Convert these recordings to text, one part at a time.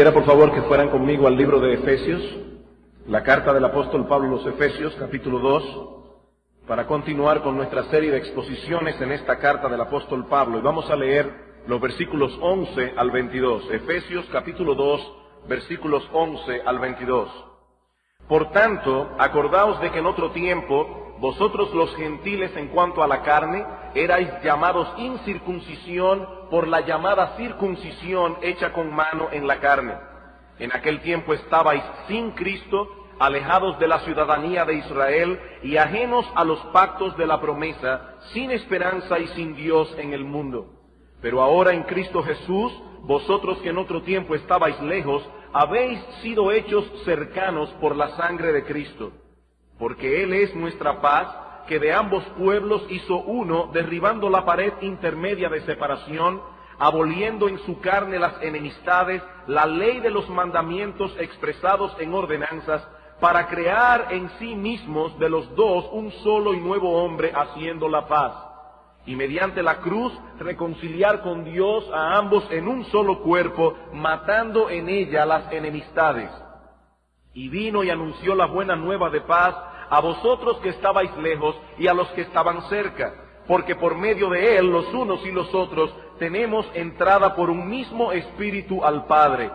Quisiera por favor que fueran conmigo al libro de Efesios, la carta del apóstol Pablo a los Efesios, capítulo 2, para continuar con nuestra serie de exposiciones en esta carta del apóstol Pablo. Y vamos a leer los versículos 11 al 22. Efesios capítulo 2, versículos 11 al 22. Por tanto, acordaos de que en otro tiempo vosotros los gentiles en cuanto a la carne erais llamados incircuncisión por la llamada circuncisión hecha con mano en la carne. En aquel tiempo estabais sin Cristo, alejados de la ciudadanía de Israel y ajenos a los pactos de la promesa, sin esperanza y sin Dios en el mundo. Pero ahora en Cristo Jesús, vosotros que en otro tiempo estabais lejos, habéis sido hechos cercanos por la sangre de Cristo porque Él es nuestra paz, que de ambos pueblos hizo uno, derribando la pared intermedia de separación, aboliendo en su carne las enemistades, la ley de los mandamientos expresados en ordenanzas, para crear en sí mismos de los dos un solo y nuevo hombre haciendo la paz. Y mediante la cruz reconciliar con Dios a ambos en un solo cuerpo, matando en ella las enemistades. Y vino y anunció la buena nueva de paz a vosotros que estabais lejos y a los que estaban cerca, porque por medio de él los unos y los otros tenemos entrada por un mismo espíritu al Padre.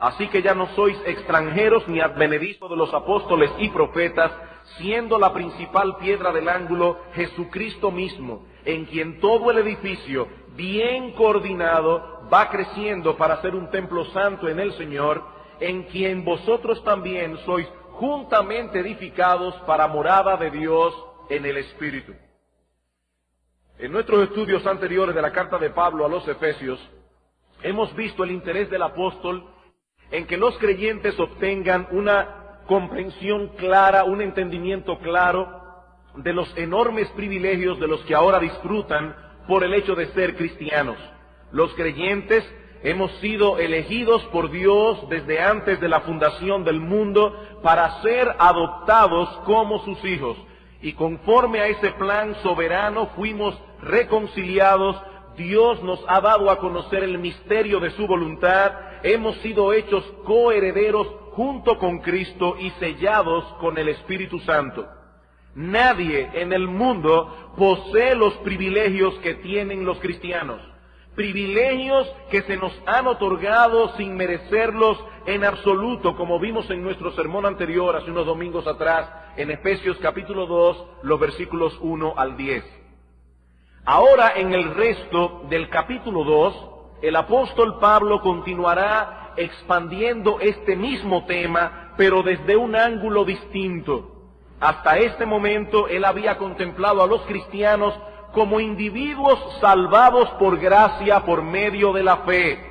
Así que ya no sois extranjeros ni advenedizos de los apóstoles y profetas, siendo la principal piedra del ángulo Jesucristo mismo, en quien todo el edificio, bien coordinado, va creciendo para ser un templo santo en el Señor, en quien vosotros también sois juntamente edificados para morada de Dios en el Espíritu. En nuestros estudios anteriores de la carta de Pablo a los Efesios, hemos visto el interés del apóstol en que los creyentes obtengan una comprensión clara, un entendimiento claro de los enormes privilegios de los que ahora disfrutan por el hecho de ser cristianos. Los creyentes Hemos sido elegidos por Dios desde antes de la fundación del mundo para ser adoptados como sus hijos. Y conforme a ese plan soberano fuimos reconciliados. Dios nos ha dado a conocer el misterio de su voluntad. Hemos sido hechos coherederos junto con Cristo y sellados con el Espíritu Santo. Nadie en el mundo posee los privilegios que tienen los cristianos privilegios que se nos han otorgado sin merecerlos en absoluto, como vimos en nuestro sermón anterior hace unos domingos atrás, en Efesios capítulo 2, los versículos 1 al 10. Ahora en el resto del capítulo 2, el apóstol Pablo continuará expandiendo este mismo tema, pero desde un ángulo distinto. Hasta este momento él había contemplado a los cristianos como individuos salvados por gracia por medio de la fe.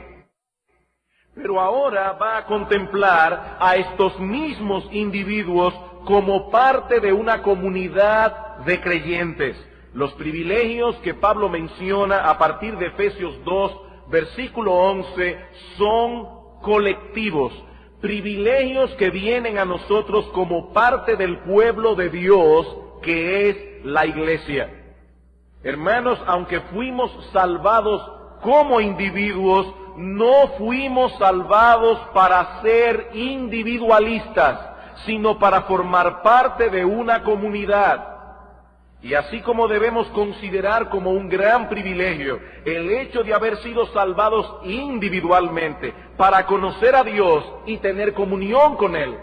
Pero ahora va a contemplar a estos mismos individuos como parte de una comunidad de creyentes. Los privilegios que Pablo menciona a partir de Efesios 2, versículo 11, son colectivos, privilegios que vienen a nosotros como parte del pueblo de Dios que es la iglesia. Hermanos, aunque fuimos salvados como individuos, no fuimos salvados para ser individualistas, sino para formar parte de una comunidad. Y así como debemos considerar como un gran privilegio el hecho de haber sido salvados individualmente para conocer a Dios y tener comunión con Él,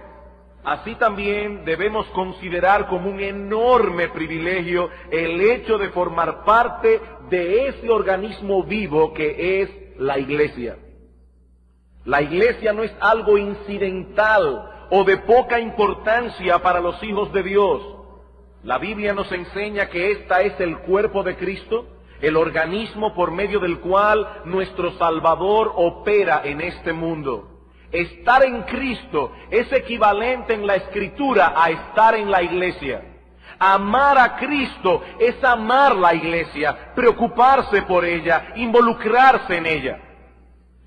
así también debemos considerar como un enorme privilegio el hecho de formar parte de ese organismo vivo que es la iglesia. La iglesia no es algo incidental o de poca importancia para los hijos de Dios. La Biblia nos enseña que esta es el cuerpo de Cristo, el organismo por medio del cual nuestro Salvador opera en este mundo. Estar en Cristo es equivalente en la escritura a estar en la iglesia. Amar a Cristo es amar la iglesia, preocuparse por ella, involucrarse en ella.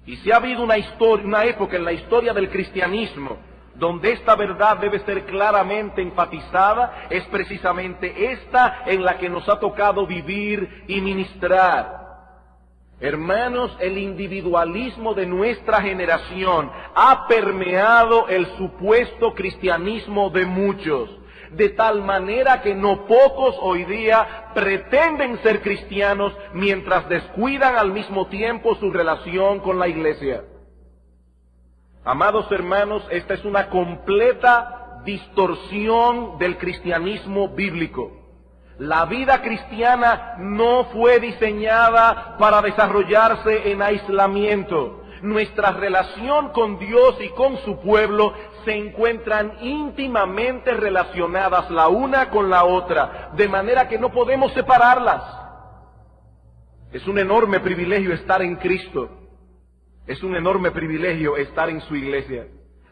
Y si ha habido una historia, una época en la historia del cristianismo donde esta verdad debe ser claramente enfatizada, es precisamente esta en la que nos ha tocado vivir y ministrar. Hermanos, el individualismo de nuestra generación ha permeado el supuesto cristianismo de muchos, de tal manera que no pocos hoy día pretenden ser cristianos mientras descuidan al mismo tiempo su relación con la iglesia. Amados hermanos, esta es una completa distorsión del cristianismo bíblico. La vida cristiana no fue diseñada para desarrollarse en aislamiento. Nuestra relación con Dios y con su pueblo se encuentran íntimamente relacionadas la una con la otra, de manera que no podemos separarlas. Es un enorme privilegio estar en Cristo. Es un enorme privilegio estar en su iglesia,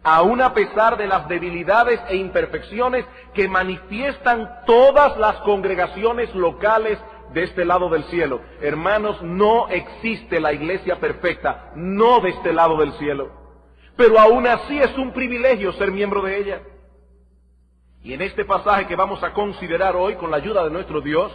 aun a pesar de las debilidades e imperfecciones que manifiestan todas las congregaciones locales de este lado del cielo. Hermanos, no existe la iglesia perfecta, no de este lado del cielo. Pero aún así es un privilegio ser miembro de ella. Y en este pasaje que vamos a considerar hoy con la ayuda de nuestro Dios,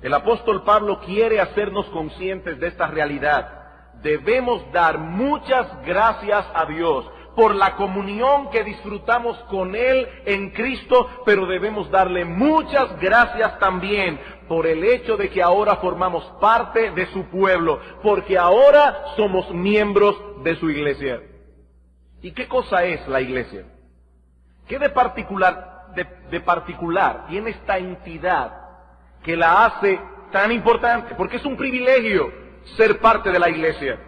el apóstol Pablo quiere hacernos conscientes de esta realidad debemos dar muchas gracias a Dios por la comunión que disfrutamos con Él en Cristo, pero debemos darle muchas gracias también por el hecho de que ahora formamos parte de su pueblo, porque ahora somos miembros de su iglesia. ¿Y qué cosa es la iglesia? ¿Qué de particular, de, particular tiene esta entidad que la hace tan importante? Porque es un privilegio ser parte de la iglesia.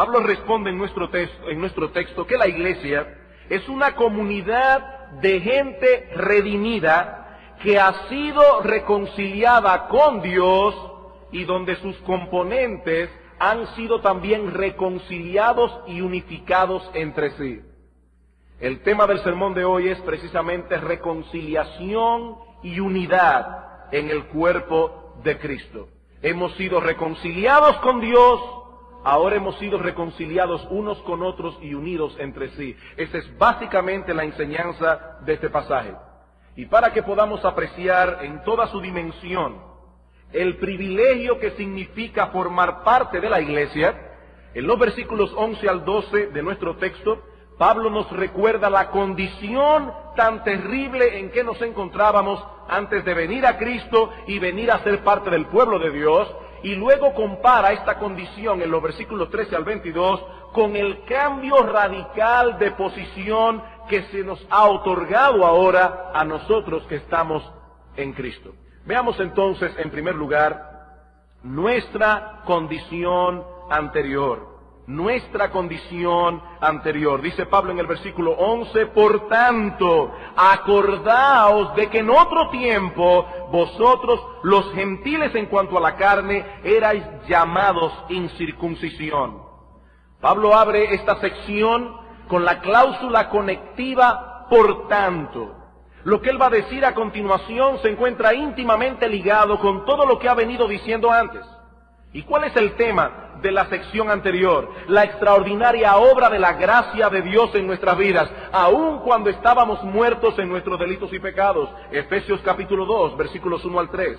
Pablo responde en nuestro, texto, en nuestro texto que la iglesia es una comunidad de gente redimida que ha sido reconciliada con Dios y donde sus componentes han sido también reconciliados y unificados entre sí. El tema del sermón de hoy es precisamente reconciliación y unidad en el cuerpo de Cristo. Hemos sido reconciliados con Dios, ahora hemos sido reconciliados unos con otros y unidos entre sí. Esa es básicamente la enseñanza de este pasaje. Y para que podamos apreciar en toda su dimensión el privilegio que significa formar parte de la iglesia, en los versículos 11 al 12 de nuestro texto, Pablo nos recuerda la condición tan terrible en que nos encontrábamos antes de venir a Cristo y venir a ser parte del pueblo de Dios, y luego compara esta condición en los versículos 13 al 22 con el cambio radical de posición que se nos ha otorgado ahora a nosotros que estamos en Cristo. Veamos entonces, en primer lugar, nuestra condición anterior nuestra condición anterior. Dice Pablo en el versículo 11, por tanto, acordaos de que en otro tiempo vosotros, los gentiles en cuanto a la carne, erais llamados incircuncisión. Pablo abre esta sección con la cláusula conectiva por tanto. Lo que él va a decir a continuación se encuentra íntimamente ligado con todo lo que ha venido diciendo antes. ¿Y cuál es el tema? de la sección anterior, la extraordinaria obra de la gracia de Dios en nuestras vidas, aun cuando estábamos muertos en nuestros delitos y pecados. Efesios capítulo 2, versículos 1 al 3.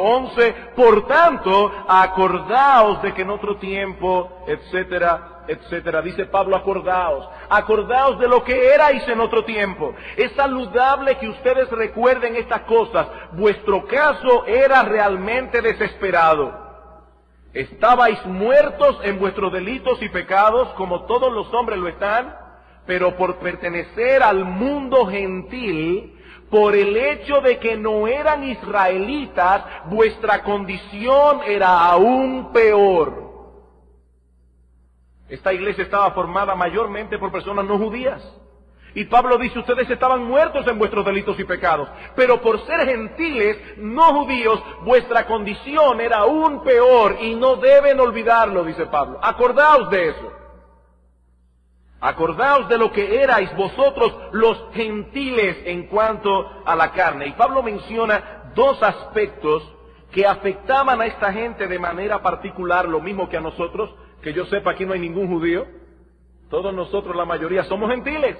11, por tanto, acordaos de que en otro tiempo, etcétera, etcétera. Dice Pablo, acordaos, acordaos de lo que erais en otro tiempo. Es saludable que ustedes recuerden estas cosas. Vuestro caso era realmente desesperado. Estabais muertos en vuestros delitos y pecados, como todos los hombres lo están pero por pertenecer al mundo gentil, por el hecho de que no eran israelitas, vuestra condición era aún peor. Esta iglesia estaba formada mayormente por personas no judías. Y Pablo dice, ustedes estaban muertos en vuestros delitos y pecados, pero por ser gentiles, no judíos, vuestra condición era aún peor y no deben olvidarlo, dice Pablo. Acordaos de eso. Acordaos de lo que erais vosotros los gentiles en cuanto a la carne. Y Pablo menciona dos aspectos que afectaban a esta gente de manera particular, lo mismo que a nosotros, que yo sepa aquí no hay ningún judío, todos nosotros, la mayoría, somos gentiles.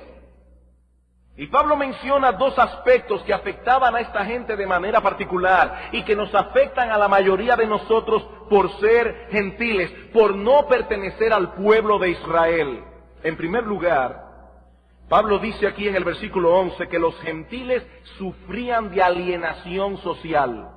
Y Pablo menciona dos aspectos que afectaban a esta gente de manera particular y que nos afectan a la mayoría de nosotros por ser gentiles, por no pertenecer al pueblo de Israel. En primer lugar, Pablo dice aquí en el versículo 11 que los gentiles sufrían de alienación social.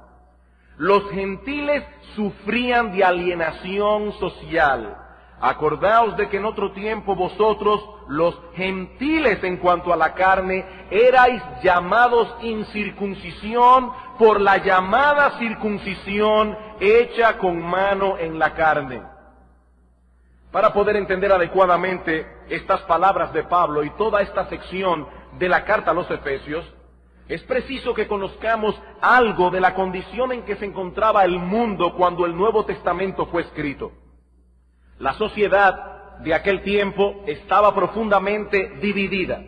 Los gentiles sufrían de alienación social. Acordaos de que en otro tiempo vosotros, los gentiles en cuanto a la carne, erais llamados incircuncisión por la llamada circuncisión hecha con mano en la carne. Para poder entender adecuadamente estas palabras de Pablo y toda esta sección de la carta a los Efesios, es preciso que conozcamos algo de la condición en que se encontraba el mundo cuando el Nuevo Testamento fue escrito. La sociedad de aquel tiempo estaba profundamente dividida.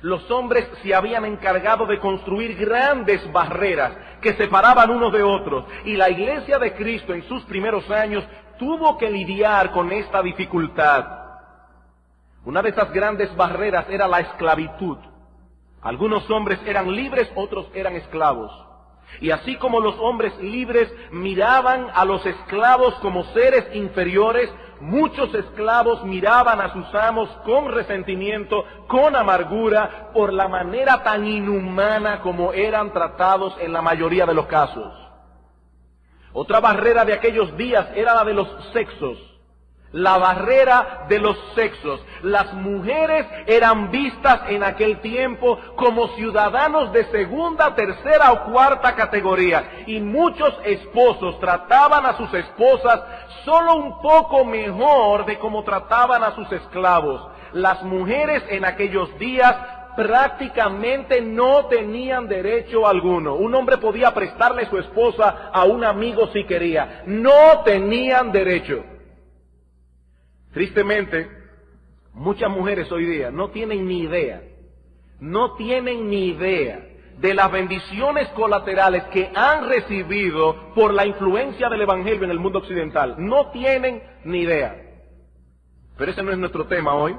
Los hombres se habían encargado de construir grandes barreras que separaban unos de otros y la iglesia de Cristo en sus primeros años tuvo que lidiar con esta dificultad. Una de esas grandes barreras era la esclavitud. Algunos hombres eran libres, otros eran esclavos. Y así como los hombres libres miraban a los esclavos como seres inferiores, muchos esclavos miraban a sus amos con resentimiento, con amargura, por la manera tan inhumana como eran tratados en la mayoría de los casos. Otra barrera de aquellos días era la de los sexos. La barrera de los sexos. Las mujeres eran vistas en aquel tiempo como ciudadanos de segunda, tercera o cuarta categoría. Y muchos esposos trataban a sus esposas solo un poco mejor de como trataban a sus esclavos. Las mujeres en aquellos días prácticamente no tenían derecho alguno. Un hombre podía prestarle su esposa a un amigo si quería. No tenían derecho. Tristemente, muchas mujeres hoy día no tienen ni idea, no tienen ni idea de las bendiciones colaterales que han recibido por la influencia del Evangelio en el mundo occidental. No tienen ni idea. Pero ese no es nuestro tema hoy.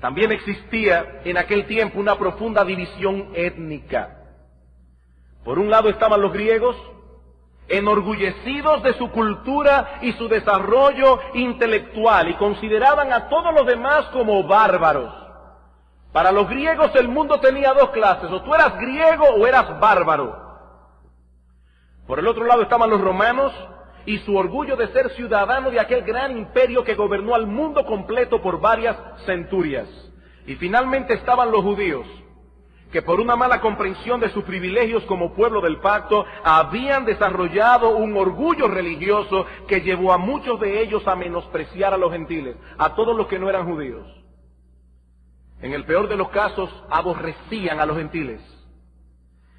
También existía en aquel tiempo una profunda división étnica. Por un lado estaban los griegos, enorgullecidos de su cultura y su desarrollo intelectual, y consideraban a todos los demás como bárbaros. Para los griegos el mundo tenía dos clases, o tú eras griego o eras bárbaro. Por el otro lado estaban los romanos, y su orgullo de ser ciudadano de aquel gran imperio que gobernó al mundo completo por varias centurias. Y finalmente estaban los judíos, que por una mala comprensión de sus privilegios como pueblo del pacto, habían desarrollado un orgullo religioso que llevó a muchos de ellos a menospreciar a los gentiles, a todos los que no eran judíos. En el peor de los casos, aborrecían a los gentiles.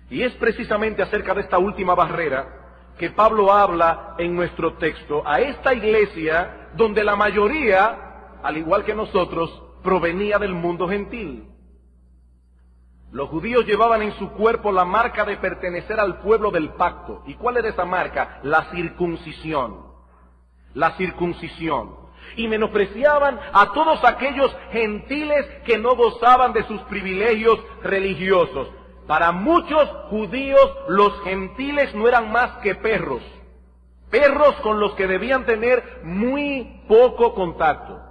Y es precisamente acerca de esta última barrera que Pablo habla en nuestro texto a esta iglesia donde la mayoría, al igual que nosotros, provenía del mundo gentil. Los judíos llevaban en su cuerpo la marca de pertenecer al pueblo del pacto. ¿Y cuál era esa marca? La circuncisión. La circuncisión. Y menospreciaban a todos aquellos gentiles que no gozaban de sus privilegios religiosos. Para muchos judíos los gentiles no eran más que perros, perros con los que debían tener muy poco contacto.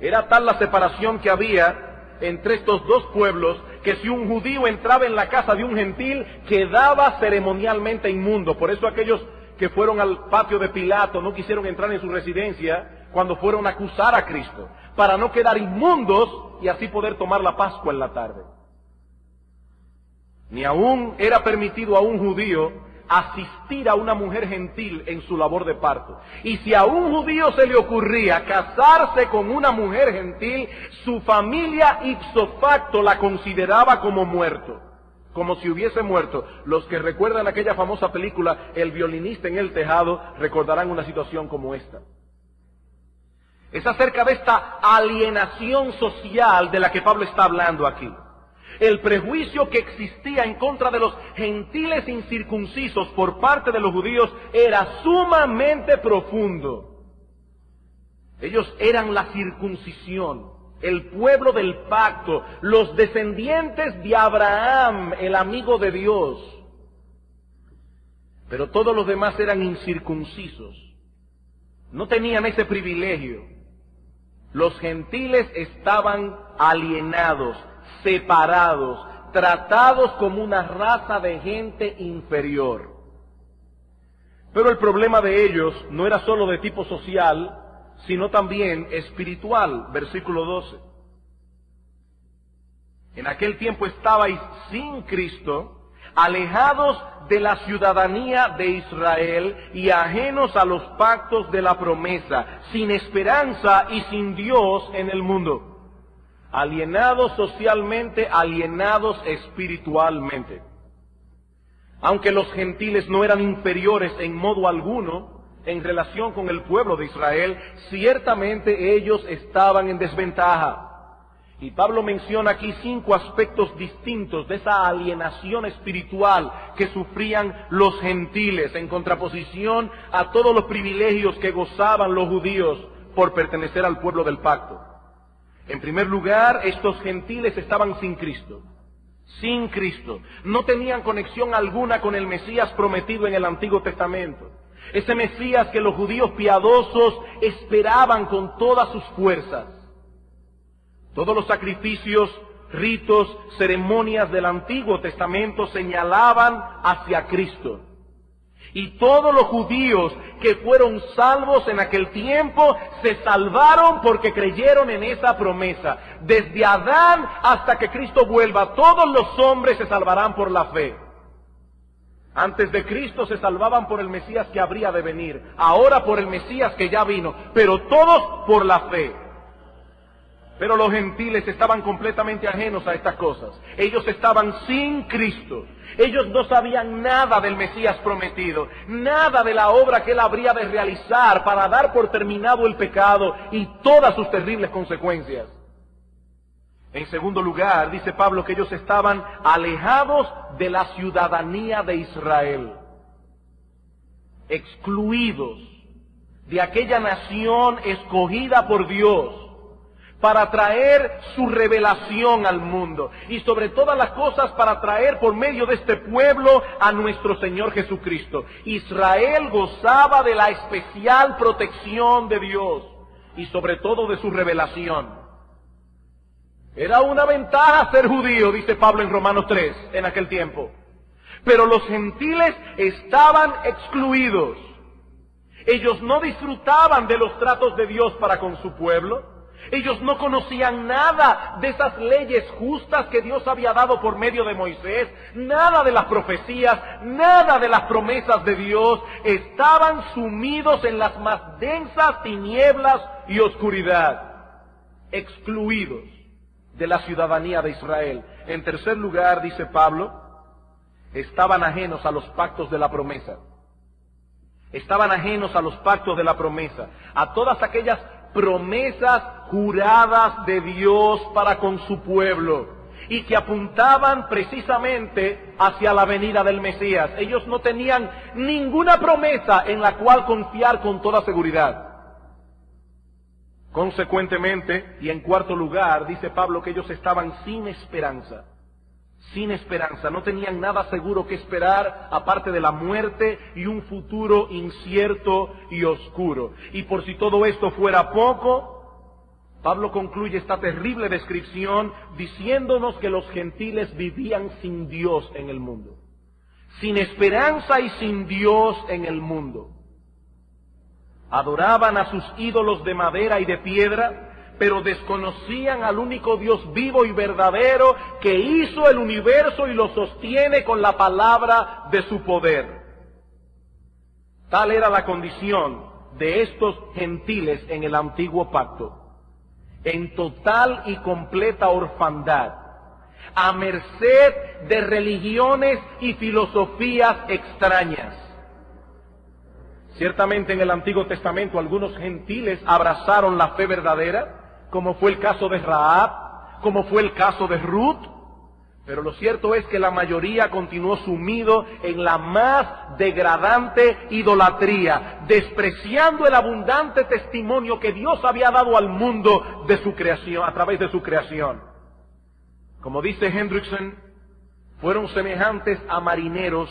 Era tal la separación que había entre estos dos pueblos que si un judío entraba en la casa de un gentil quedaba ceremonialmente inmundo. Por eso aquellos que fueron al patio de Pilato no quisieron entrar en su residencia cuando fueron a acusar a Cristo, para no quedar inmundos y así poder tomar la Pascua en la tarde. Ni aún era permitido a un judío asistir a una mujer gentil en su labor de parto. Y si a un judío se le ocurría casarse con una mujer gentil, su familia ipso facto la consideraba como muerto, como si hubiese muerto. Los que recuerdan aquella famosa película El violinista en el tejado recordarán una situación como esta. Es acerca de esta alienación social de la que Pablo está hablando aquí. El prejuicio que existía en contra de los gentiles incircuncisos por parte de los judíos era sumamente profundo. Ellos eran la circuncisión, el pueblo del pacto, los descendientes de Abraham, el amigo de Dios. Pero todos los demás eran incircuncisos. No tenían ese privilegio. Los gentiles estaban alienados, separados, tratados como una raza de gente inferior. Pero el problema de ellos no era solo de tipo social, sino también espiritual. Versículo 12. En aquel tiempo estabais sin Cristo, alejados de la ciudadanía de Israel y ajenos a los pactos de la promesa, sin esperanza y sin Dios en el mundo alienados socialmente, alienados espiritualmente. Aunque los gentiles no eran inferiores en modo alguno en relación con el pueblo de Israel, ciertamente ellos estaban en desventaja. Y Pablo menciona aquí cinco aspectos distintos de esa alienación espiritual que sufrían los gentiles en contraposición a todos los privilegios que gozaban los judíos por pertenecer al pueblo del pacto. En primer lugar, estos gentiles estaban sin Cristo. Sin Cristo. No tenían conexión alguna con el Mesías prometido en el Antiguo Testamento. Ese Mesías que los judíos piadosos esperaban con todas sus fuerzas. Todos los sacrificios, ritos, ceremonias del Antiguo Testamento señalaban hacia Cristo. Y todos los judíos que fueron salvos en aquel tiempo se salvaron porque creyeron en esa promesa. Desde Adán hasta que Cristo vuelva, todos los hombres se salvarán por la fe. Antes de Cristo se salvaban por el Mesías que habría de venir, ahora por el Mesías que ya vino, pero todos por la fe. Pero los gentiles estaban completamente ajenos a estas cosas. Ellos estaban sin Cristo. Ellos no sabían nada del Mesías prometido, nada de la obra que él habría de realizar para dar por terminado el pecado y todas sus terribles consecuencias. En segundo lugar, dice Pablo que ellos estaban alejados de la ciudadanía de Israel, excluidos de aquella nación escogida por Dios para traer su revelación al mundo y sobre todas las cosas para traer por medio de este pueblo a nuestro Señor Jesucristo. Israel gozaba de la especial protección de Dios y sobre todo de su revelación. Era una ventaja ser judío, dice Pablo en Romanos 3 en aquel tiempo. Pero los gentiles estaban excluidos. Ellos no disfrutaban de los tratos de Dios para con su pueblo. Ellos no conocían nada de esas leyes justas que Dios había dado por medio de Moisés, nada de las profecías, nada de las promesas de Dios. Estaban sumidos en las más densas tinieblas y oscuridad, excluidos de la ciudadanía de Israel. En tercer lugar, dice Pablo, estaban ajenos a los pactos de la promesa. Estaban ajenos a los pactos de la promesa, a todas aquellas promesas juradas de Dios para con su pueblo y que apuntaban precisamente hacia la venida del Mesías. Ellos no tenían ninguna promesa en la cual confiar con toda seguridad. Consecuentemente, y en cuarto lugar, dice Pablo que ellos estaban sin esperanza sin esperanza, no tenían nada seguro que esperar aparte de la muerte y un futuro incierto y oscuro. Y por si todo esto fuera poco, Pablo concluye esta terrible descripción diciéndonos que los gentiles vivían sin Dios en el mundo, sin esperanza y sin Dios en el mundo. Adoraban a sus ídolos de madera y de piedra, pero desconocían al único Dios vivo y verdadero que hizo el universo y lo sostiene con la palabra de su poder. Tal era la condición de estos gentiles en el antiguo pacto, en total y completa orfandad, a merced de religiones y filosofías extrañas. Ciertamente en el Antiguo Testamento algunos gentiles abrazaron la fe verdadera, como fue el caso de Raab, como fue el caso de Ruth, pero lo cierto es que la mayoría continuó sumido en la más degradante idolatría, despreciando el abundante testimonio que Dios había dado al mundo de su creación, a través de su creación. Como dice Hendrickson, fueron semejantes a marineros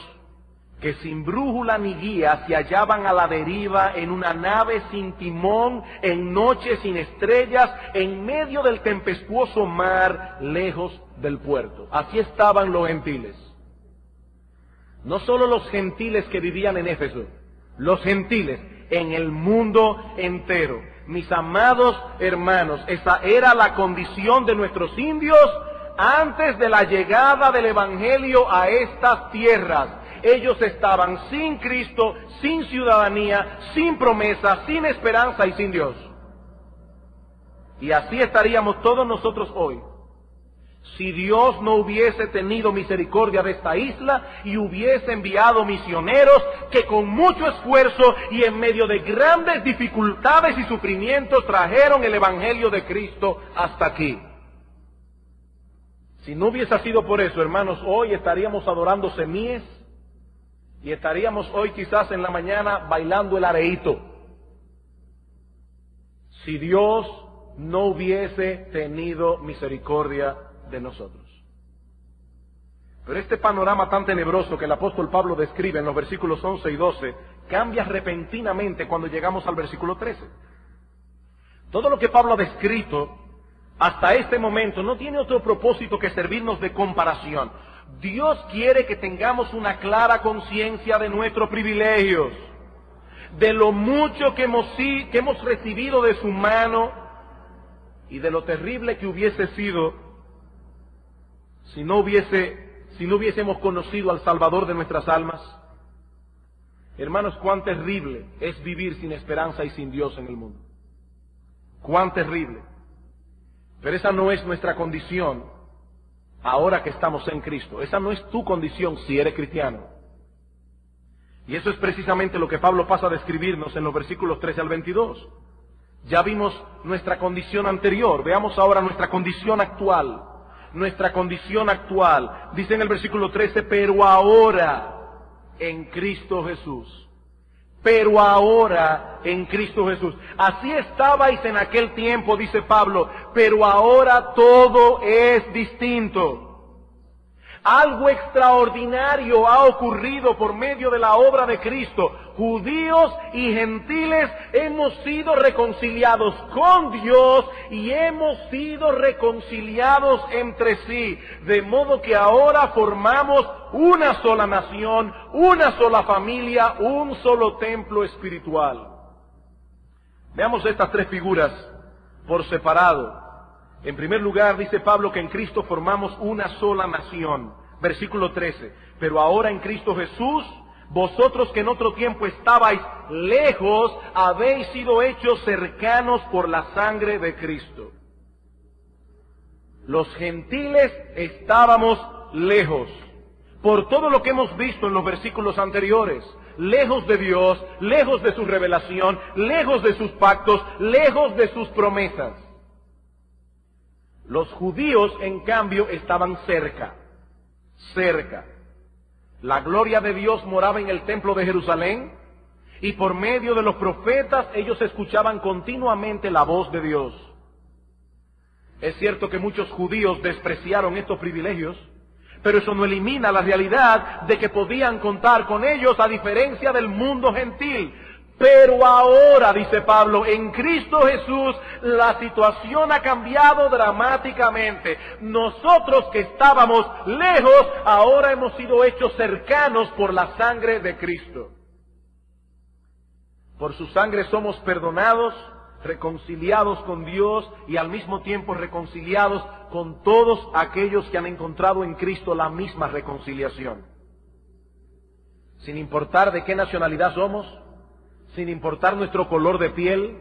que sin brújula ni guía se hallaban a la deriva en una nave sin timón, en noche sin estrellas, en medio del tempestuoso mar, lejos del puerto. Así estaban los gentiles. No solo los gentiles que vivían en Éfeso, los gentiles en el mundo entero. Mis amados hermanos, esa era la condición de nuestros indios antes de la llegada del Evangelio a estas tierras ellos estaban sin Cristo, sin ciudadanía, sin promesa, sin esperanza y sin Dios. Y así estaríamos todos nosotros hoy. Si Dios no hubiese tenido misericordia de esta isla y hubiese enviado misioneros que con mucho esfuerzo y en medio de grandes dificultades y sufrimientos trajeron el Evangelio de Cristo hasta aquí. Si no hubiese sido por eso, hermanos, hoy estaríamos adorando semíes, y estaríamos hoy quizás en la mañana bailando el areíto. Si Dios no hubiese tenido misericordia de nosotros. Pero este panorama tan tenebroso que el apóstol Pablo describe en los versículos 11 y 12 cambia repentinamente cuando llegamos al versículo 13. Todo lo que Pablo ha descrito hasta este momento no tiene otro propósito que servirnos de comparación. Dios quiere que tengamos una clara conciencia de nuestros privilegios, de lo mucho que hemos, que hemos recibido de su mano y de lo terrible que hubiese sido si no hubiese, si no hubiésemos conocido al Salvador de nuestras almas. Hermanos, cuán terrible es vivir sin esperanza y sin Dios en el mundo. Cuán terrible. Pero esa no es nuestra condición ahora que estamos en Cristo. Esa no es tu condición si eres cristiano. Y eso es precisamente lo que Pablo pasa a describirnos en los versículos 13 al 22. Ya vimos nuestra condición anterior, veamos ahora nuestra condición actual. Nuestra condición actual. Dice en el versículo 13, pero ahora en Cristo Jesús pero ahora en Cristo Jesús. Así estabais en aquel tiempo, dice Pablo, pero ahora todo es distinto. Algo extraordinario ha ocurrido por medio de la obra de Cristo. Judíos y gentiles hemos sido reconciliados con Dios y hemos sido reconciliados entre sí. De modo que ahora formamos una sola nación, una sola familia, un solo templo espiritual. Veamos estas tres figuras por separado. En primer lugar, dice Pablo que en Cristo formamos una sola nación. Versículo 13. Pero ahora en Cristo Jesús, vosotros que en otro tiempo estabais lejos, habéis sido hechos cercanos por la sangre de Cristo. Los gentiles estábamos lejos. por todo lo que hemos visto en los versículos anteriores, lejos de Dios, lejos de su revelación, lejos de sus pactos, lejos de sus promesas. Los judíos, en cambio, estaban cerca, cerca. La gloria de Dios moraba en el templo de Jerusalén y por medio de los profetas ellos escuchaban continuamente la voz de Dios. Es cierto que muchos judíos despreciaron estos privilegios, pero eso no elimina la realidad de que podían contar con ellos a diferencia del mundo gentil. Pero ahora, dice Pablo, en Cristo Jesús la situación ha cambiado dramáticamente. Nosotros que estábamos lejos, ahora hemos sido hechos cercanos por la sangre de Cristo. Por su sangre somos perdonados, reconciliados con Dios y al mismo tiempo reconciliados con todos aquellos que han encontrado en Cristo la misma reconciliación. Sin importar de qué nacionalidad somos, sin importar nuestro color de piel,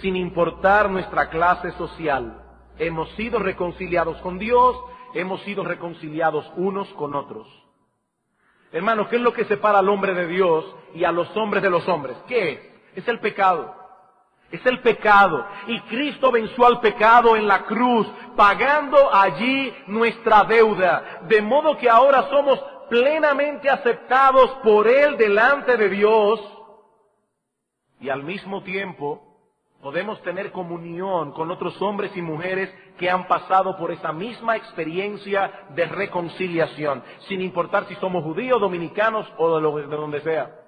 sin importar nuestra clase social, hemos sido reconciliados con Dios, hemos sido reconciliados unos con otros. Hermanos, ¿qué es lo que separa al hombre de Dios y a los hombres de los hombres? ¿Qué es? Es el pecado. Es el pecado. Y Cristo venció al pecado en la cruz, pagando allí nuestra deuda. De modo que ahora somos plenamente aceptados por Él delante de Dios. Y al mismo tiempo podemos tener comunión con otros hombres y mujeres que han pasado por esa misma experiencia de reconciliación, sin importar si somos judíos, dominicanos o de, donde sea.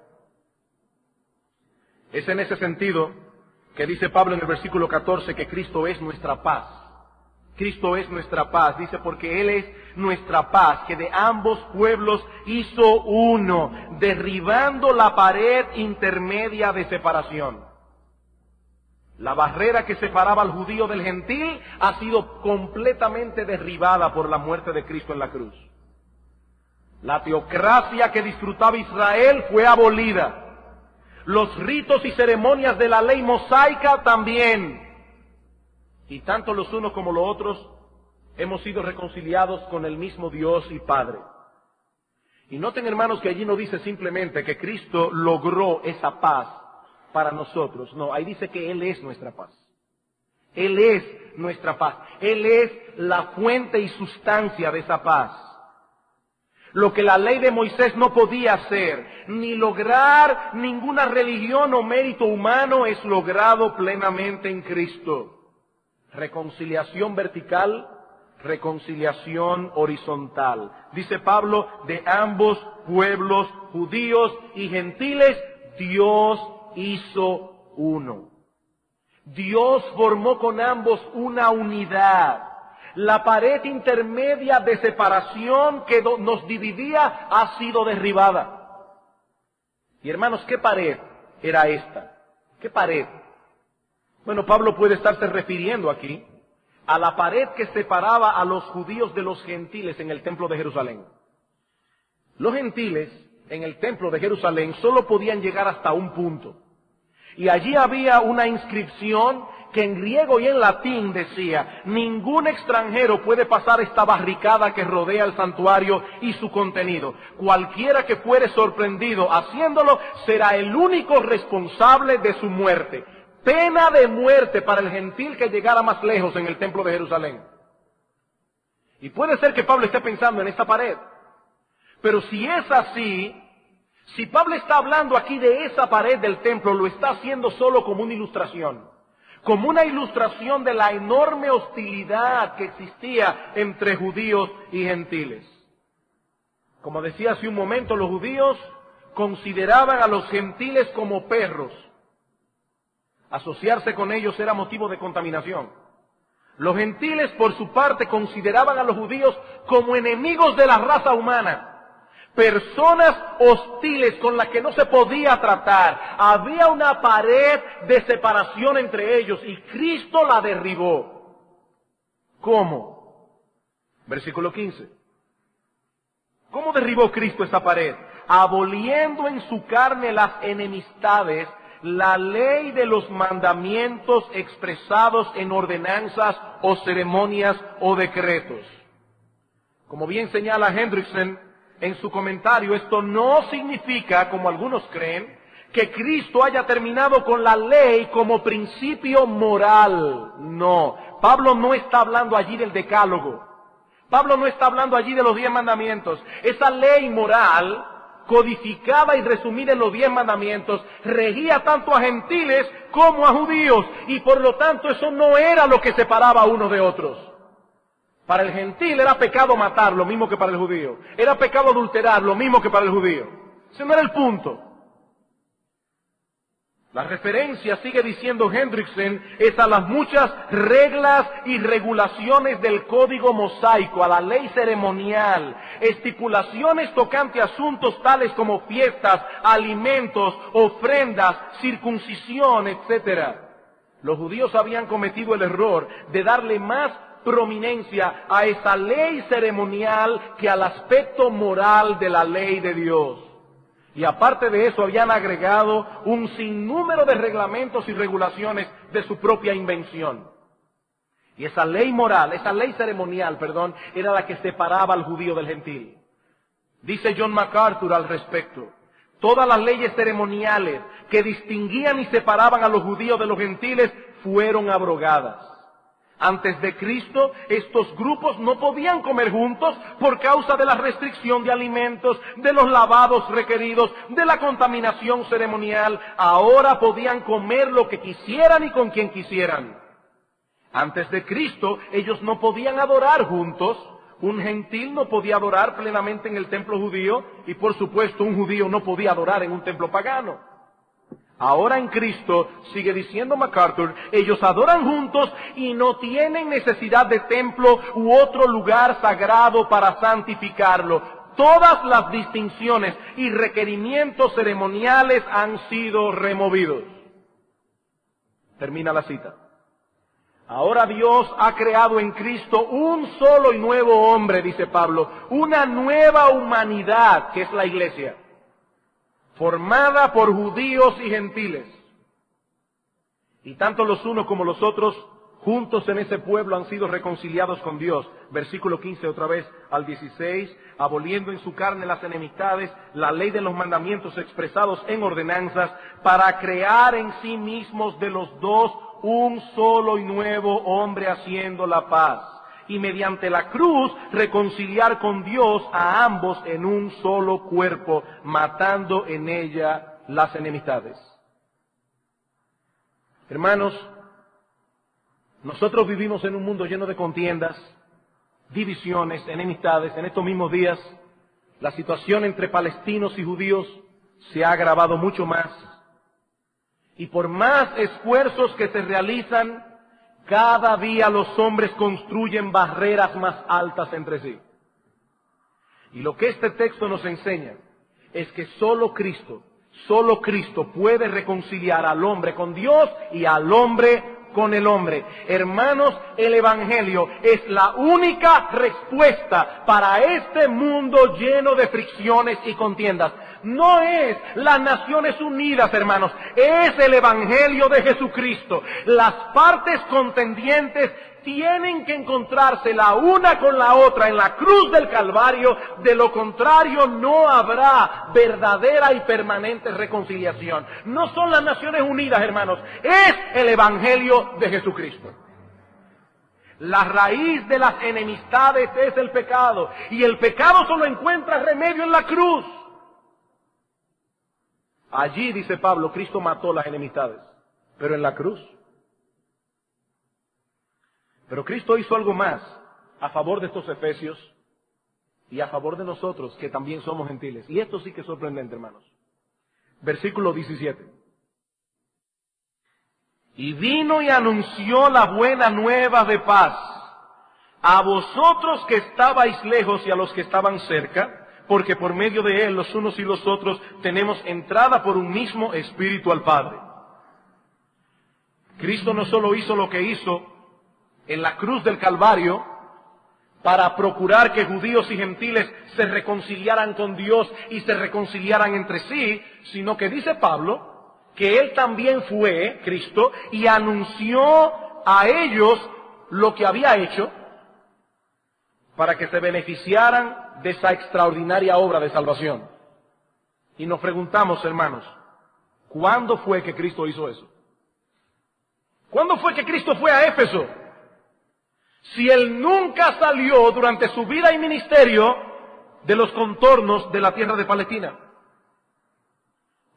Es en ese sentido que dice Pablo en el versículo 14 que Cristo es nuestra paz. Cristo es nuestra paz, dice porque Él es nuestra paz, que de ambos pueblos hizo uno, derribando la pared intermedia de separación. La barrera que separaba al judío del gentil ha sido completamente derribada por la muerte de Cristo en la cruz. La teocracia que disfrutaba Israel fue abolida los ritos y ceremonias de la ley mosaica también. Y tanto los unos como los otros hemos sido reconciliados con el mismo Dios y Padre. Y noten hermanos que allí no dice simplemente que Cristo logró esa paz para nosotros. No, ahí dice que Él es nuestra paz. Él es nuestra paz. Él es la fuente y sustancia de esa paz. Lo que la ley de Moisés no podía hacer, ni lograr ninguna religión o mérito humano es logrado plenamente en Cristo. Reconciliación vertical, reconciliación horizontal. Dice Pablo, de ambos pueblos, judíos y gentiles, Dios hizo uno. Dios formó con ambos una unidad. La pared intermedia de separación que nos dividía ha sido derribada. Y hermanos, ¿qué pared era esta? ¿Qué pared? Bueno, Pablo puede estarse refiriendo aquí a la pared que separaba a los judíos de los gentiles en el templo de Jerusalén. Los gentiles en el templo de Jerusalén solo podían llegar hasta un punto. Y allí había una inscripción que en griego y en latín decía, ningún extranjero puede pasar esta barricada que rodea el santuario y su contenido. Cualquiera que fuere sorprendido haciéndolo será el único responsable de su muerte. Pena de muerte para el gentil que llegara más lejos en el templo de Jerusalén. Y puede ser que Pablo esté pensando en esta pared. Pero si es así, si Pablo está hablando aquí de esa pared del templo, lo está haciendo solo como una ilustración como una ilustración de la enorme hostilidad que existía entre judíos y gentiles. Como decía hace un momento, los judíos consideraban a los gentiles como perros. Asociarse con ellos era motivo de contaminación. Los gentiles, por su parte, consideraban a los judíos como enemigos de la raza humana personas hostiles con las que no se podía tratar. Había una pared de separación entre ellos y Cristo la derribó. ¿Cómo? Versículo 15. ¿Cómo derribó Cristo esa pared? Aboliendo en su carne las enemistades, la ley de los mandamientos expresados en ordenanzas o ceremonias o decretos. Como bien señala Hendrickson, en su comentario, esto no significa, como algunos creen, que Cristo haya terminado con la ley como principio moral. No, Pablo no está hablando allí del decálogo. Pablo no está hablando allí de los diez mandamientos. Esa ley moral, codificada y resumida en los diez mandamientos, regía tanto a gentiles como a judíos. Y por lo tanto eso no era lo que separaba a unos de otros. Para el gentil era pecado matar, lo mismo que para el judío. Era pecado adulterar, lo mismo que para el judío. Ese no era el punto. La referencia, sigue diciendo Hendrickson, es a las muchas reglas y regulaciones del código mosaico, a la ley ceremonial, estipulaciones tocante asuntos tales como fiestas, alimentos, ofrendas, circuncisión, etc. Los judíos habían cometido el error de darle más prominencia a esa ley ceremonial que al aspecto moral de la ley de Dios. Y aparte de eso habían agregado un sinnúmero de reglamentos y regulaciones de su propia invención. Y esa ley moral, esa ley ceremonial, perdón, era la que separaba al judío del gentil. Dice John MacArthur al respecto. Todas las leyes ceremoniales que distinguían y separaban a los judíos de los gentiles fueron abrogadas. Antes de Cristo, estos grupos no podían comer juntos por causa de la restricción de alimentos, de los lavados requeridos, de la contaminación ceremonial. Ahora podían comer lo que quisieran y con quien quisieran. Antes de Cristo, ellos no podían adorar juntos. Un gentil no podía adorar plenamente en el templo judío y por supuesto un judío no podía adorar en un templo pagano. Ahora en Cristo, sigue diciendo MacArthur, ellos adoran juntos y no tienen necesidad de templo u otro lugar sagrado para santificarlo. Todas las distinciones y requerimientos ceremoniales han sido removidos. Termina la cita. Ahora Dios ha creado en Cristo un solo y nuevo hombre, dice Pablo, una nueva humanidad que es la iglesia formada por judíos y gentiles. Y tanto los unos como los otros, juntos en ese pueblo, han sido reconciliados con Dios. Versículo 15 otra vez al 16, aboliendo en su carne las enemistades, la ley de los mandamientos expresados en ordenanzas, para crear en sí mismos de los dos un solo y nuevo hombre haciendo la paz y mediante la cruz reconciliar con Dios a ambos en un solo cuerpo, matando en ella las enemistades. Hermanos, nosotros vivimos en un mundo lleno de contiendas, divisiones, enemistades. En estos mismos días, la situación entre palestinos y judíos se ha agravado mucho más. Y por más esfuerzos que se realizan cada día los hombres construyen barreras más altas entre sí. Y lo que este texto nos enseña es que solo Cristo, solo Cristo puede reconciliar al hombre con Dios y al hombre con el hombre. Hermanos, el Evangelio es la única respuesta para este mundo lleno de fricciones y contiendas no es las Naciones Unidas, hermanos, es el Evangelio de Jesucristo. Las partes contendientes tienen que encontrarse la una con la otra en la cruz del Calvario, de lo contrario no habrá verdadera y permanente reconciliación. No son las Naciones Unidas, hermanos, es el Evangelio de Jesucristo. La raíz de las enemistades es el pecado y el pecado solo encuentra remedio en la cruz. Allí, dice Pablo, Cristo mató las enemistades, pero en la cruz. Pero Cristo hizo algo más a favor de estos efesios y a favor de nosotros, que también somos gentiles. Y esto sí que es sorprendente, hermanos. Versículo 17. Y vino y anunció la buena nueva de paz a vosotros que estabais lejos y a los que estaban cerca, porque por medio de Él los unos y los otros tenemos entrada por un mismo Espíritu al Padre. Cristo no solo hizo lo que hizo en la cruz del Calvario para procurar que judíos y gentiles se reconciliaran con Dios y se reconciliaran entre sí, sino que dice Pablo que Él también fue, Cristo, y anunció a ellos lo que había hecho para que se beneficiaran de esa extraordinaria obra de salvación. Y nos preguntamos, hermanos, ¿cuándo fue que Cristo hizo eso? ¿Cuándo fue que Cristo fue a Éfeso? Si él nunca salió durante su vida y ministerio de los contornos de la tierra de Palestina.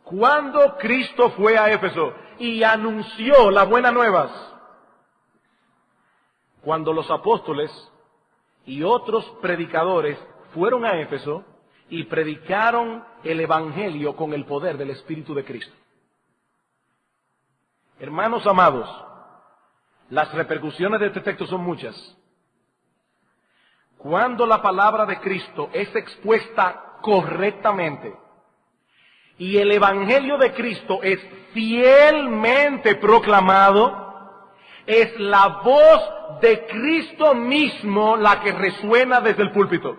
¿Cuándo Cristo fue a Éfeso y anunció las buenas nuevas? Cuando los apóstoles y otros predicadores fueron a Éfeso y predicaron el Evangelio con el poder del Espíritu de Cristo. Hermanos amados, las repercusiones de este texto son muchas. Cuando la palabra de Cristo es expuesta correctamente y el Evangelio de Cristo es fielmente proclamado, es la voz de Cristo mismo la que resuena desde el púlpito.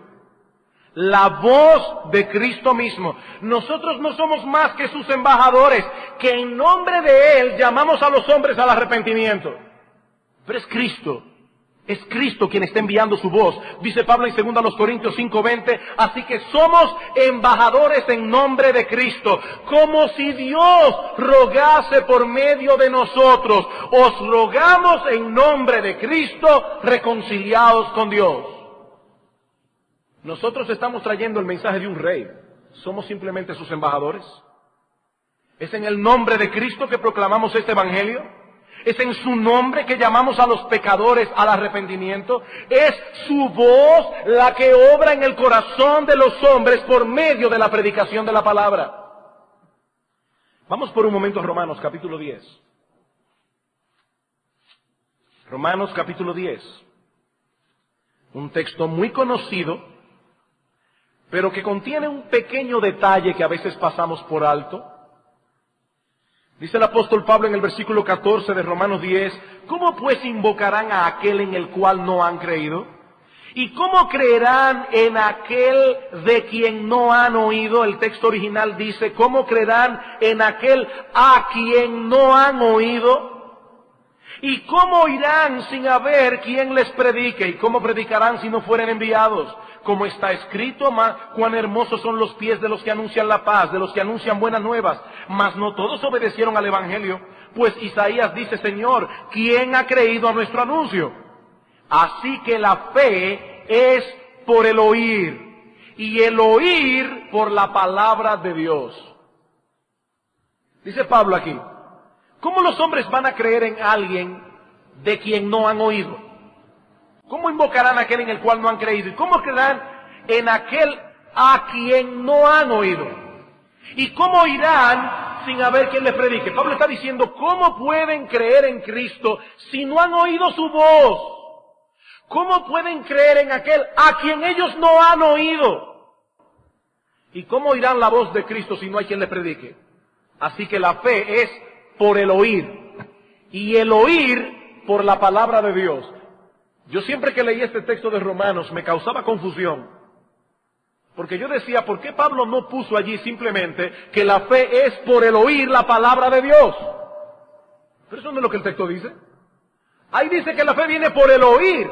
La voz de Cristo mismo. Nosotros no somos más que sus embajadores, que en nombre de Él llamamos a los hombres al arrepentimiento. Pero es Cristo es Cristo quien está enviando su voz. Dice Pablo en 2 Corintios 5:20, así que somos embajadores en nombre de Cristo, como si Dios rogase por medio de nosotros. Os rogamos en nombre de Cristo, reconciliados con Dios. Nosotros estamos trayendo el mensaje de un rey. Somos simplemente sus embajadores. Es en el nombre de Cristo que proclamamos este evangelio. Es en su nombre que llamamos a los pecadores al arrepentimiento. Es su voz la que obra en el corazón de los hombres por medio de la predicación de la palabra. Vamos por un momento a Romanos capítulo 10. Romanos capítulo 10. Un texto muy conocido, pero que contiene un pequeño detalle que a veces pasamos por alto. Dice el apóstol Pablo en el versículo 14 de Romanos 10, ¿cómo pues invocarán a aquel en el cual no han creído? ¿Y cómo creerán en aquel de quien no han oído? El texto original dice, ¿cómo creerán en aquel a quien no han oído? ¿Y cómo irán sin haber quien les predique? ¿Y cómo predicarán si no fueren enviados? Como está escrito, cuán hermosos son los pies de los que anuncian la paz, de los que anuncian buenas nuevas. Mas no todos obedecieron al Evangelio. Pues Isaías dice, Señor, ¿quién ha creído a nuestro anuncio? Así que la fe es por el oír. Y el oír por la palabra de Dios. Dice Pablo aquí, ¿cómo los hombres van a creer en alguien de quien no han oído? ¿Cómo invocarán a aquel en el cual no han creído? ¿Y cómo creerán en aquel a quien no han oído? ¿Y cómo irán sin haber quien les predique? Pablo está diciendo, ¿cómo pueden creer en Cristo si no han oído su voz? ¿Cómo pueden creer en aquel a quien ellos no han oído? ¿Y cómo oirán la voz de Cristo si no hay quien les predique? Así que la fe es por el oír. Y el oír por la palabra de Dios. Yo siempre que leí este texto de Romanos me causaba confusión. Porque yo decía, ¿por qué Pablo no puso allí simplemente que la fe es por el oír la palabra de Dios? Pero eso no es lo que el texto dice. Ahí dice que la fe viene por el oír.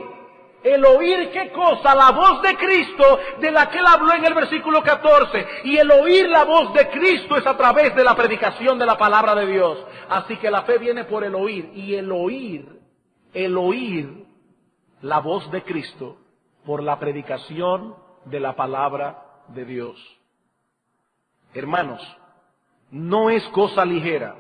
El oír qué cosa? La voz de Cristo de la que él habló en el versículo 14. Y el oír la voz de Cristo es a través de la predicación de la palabra de Dios. Así que la fe viene por el oír. Y el oír, el oír la voz de Cristo por la predicación de la palabra de Dios. Hermanos, no es cosa ligera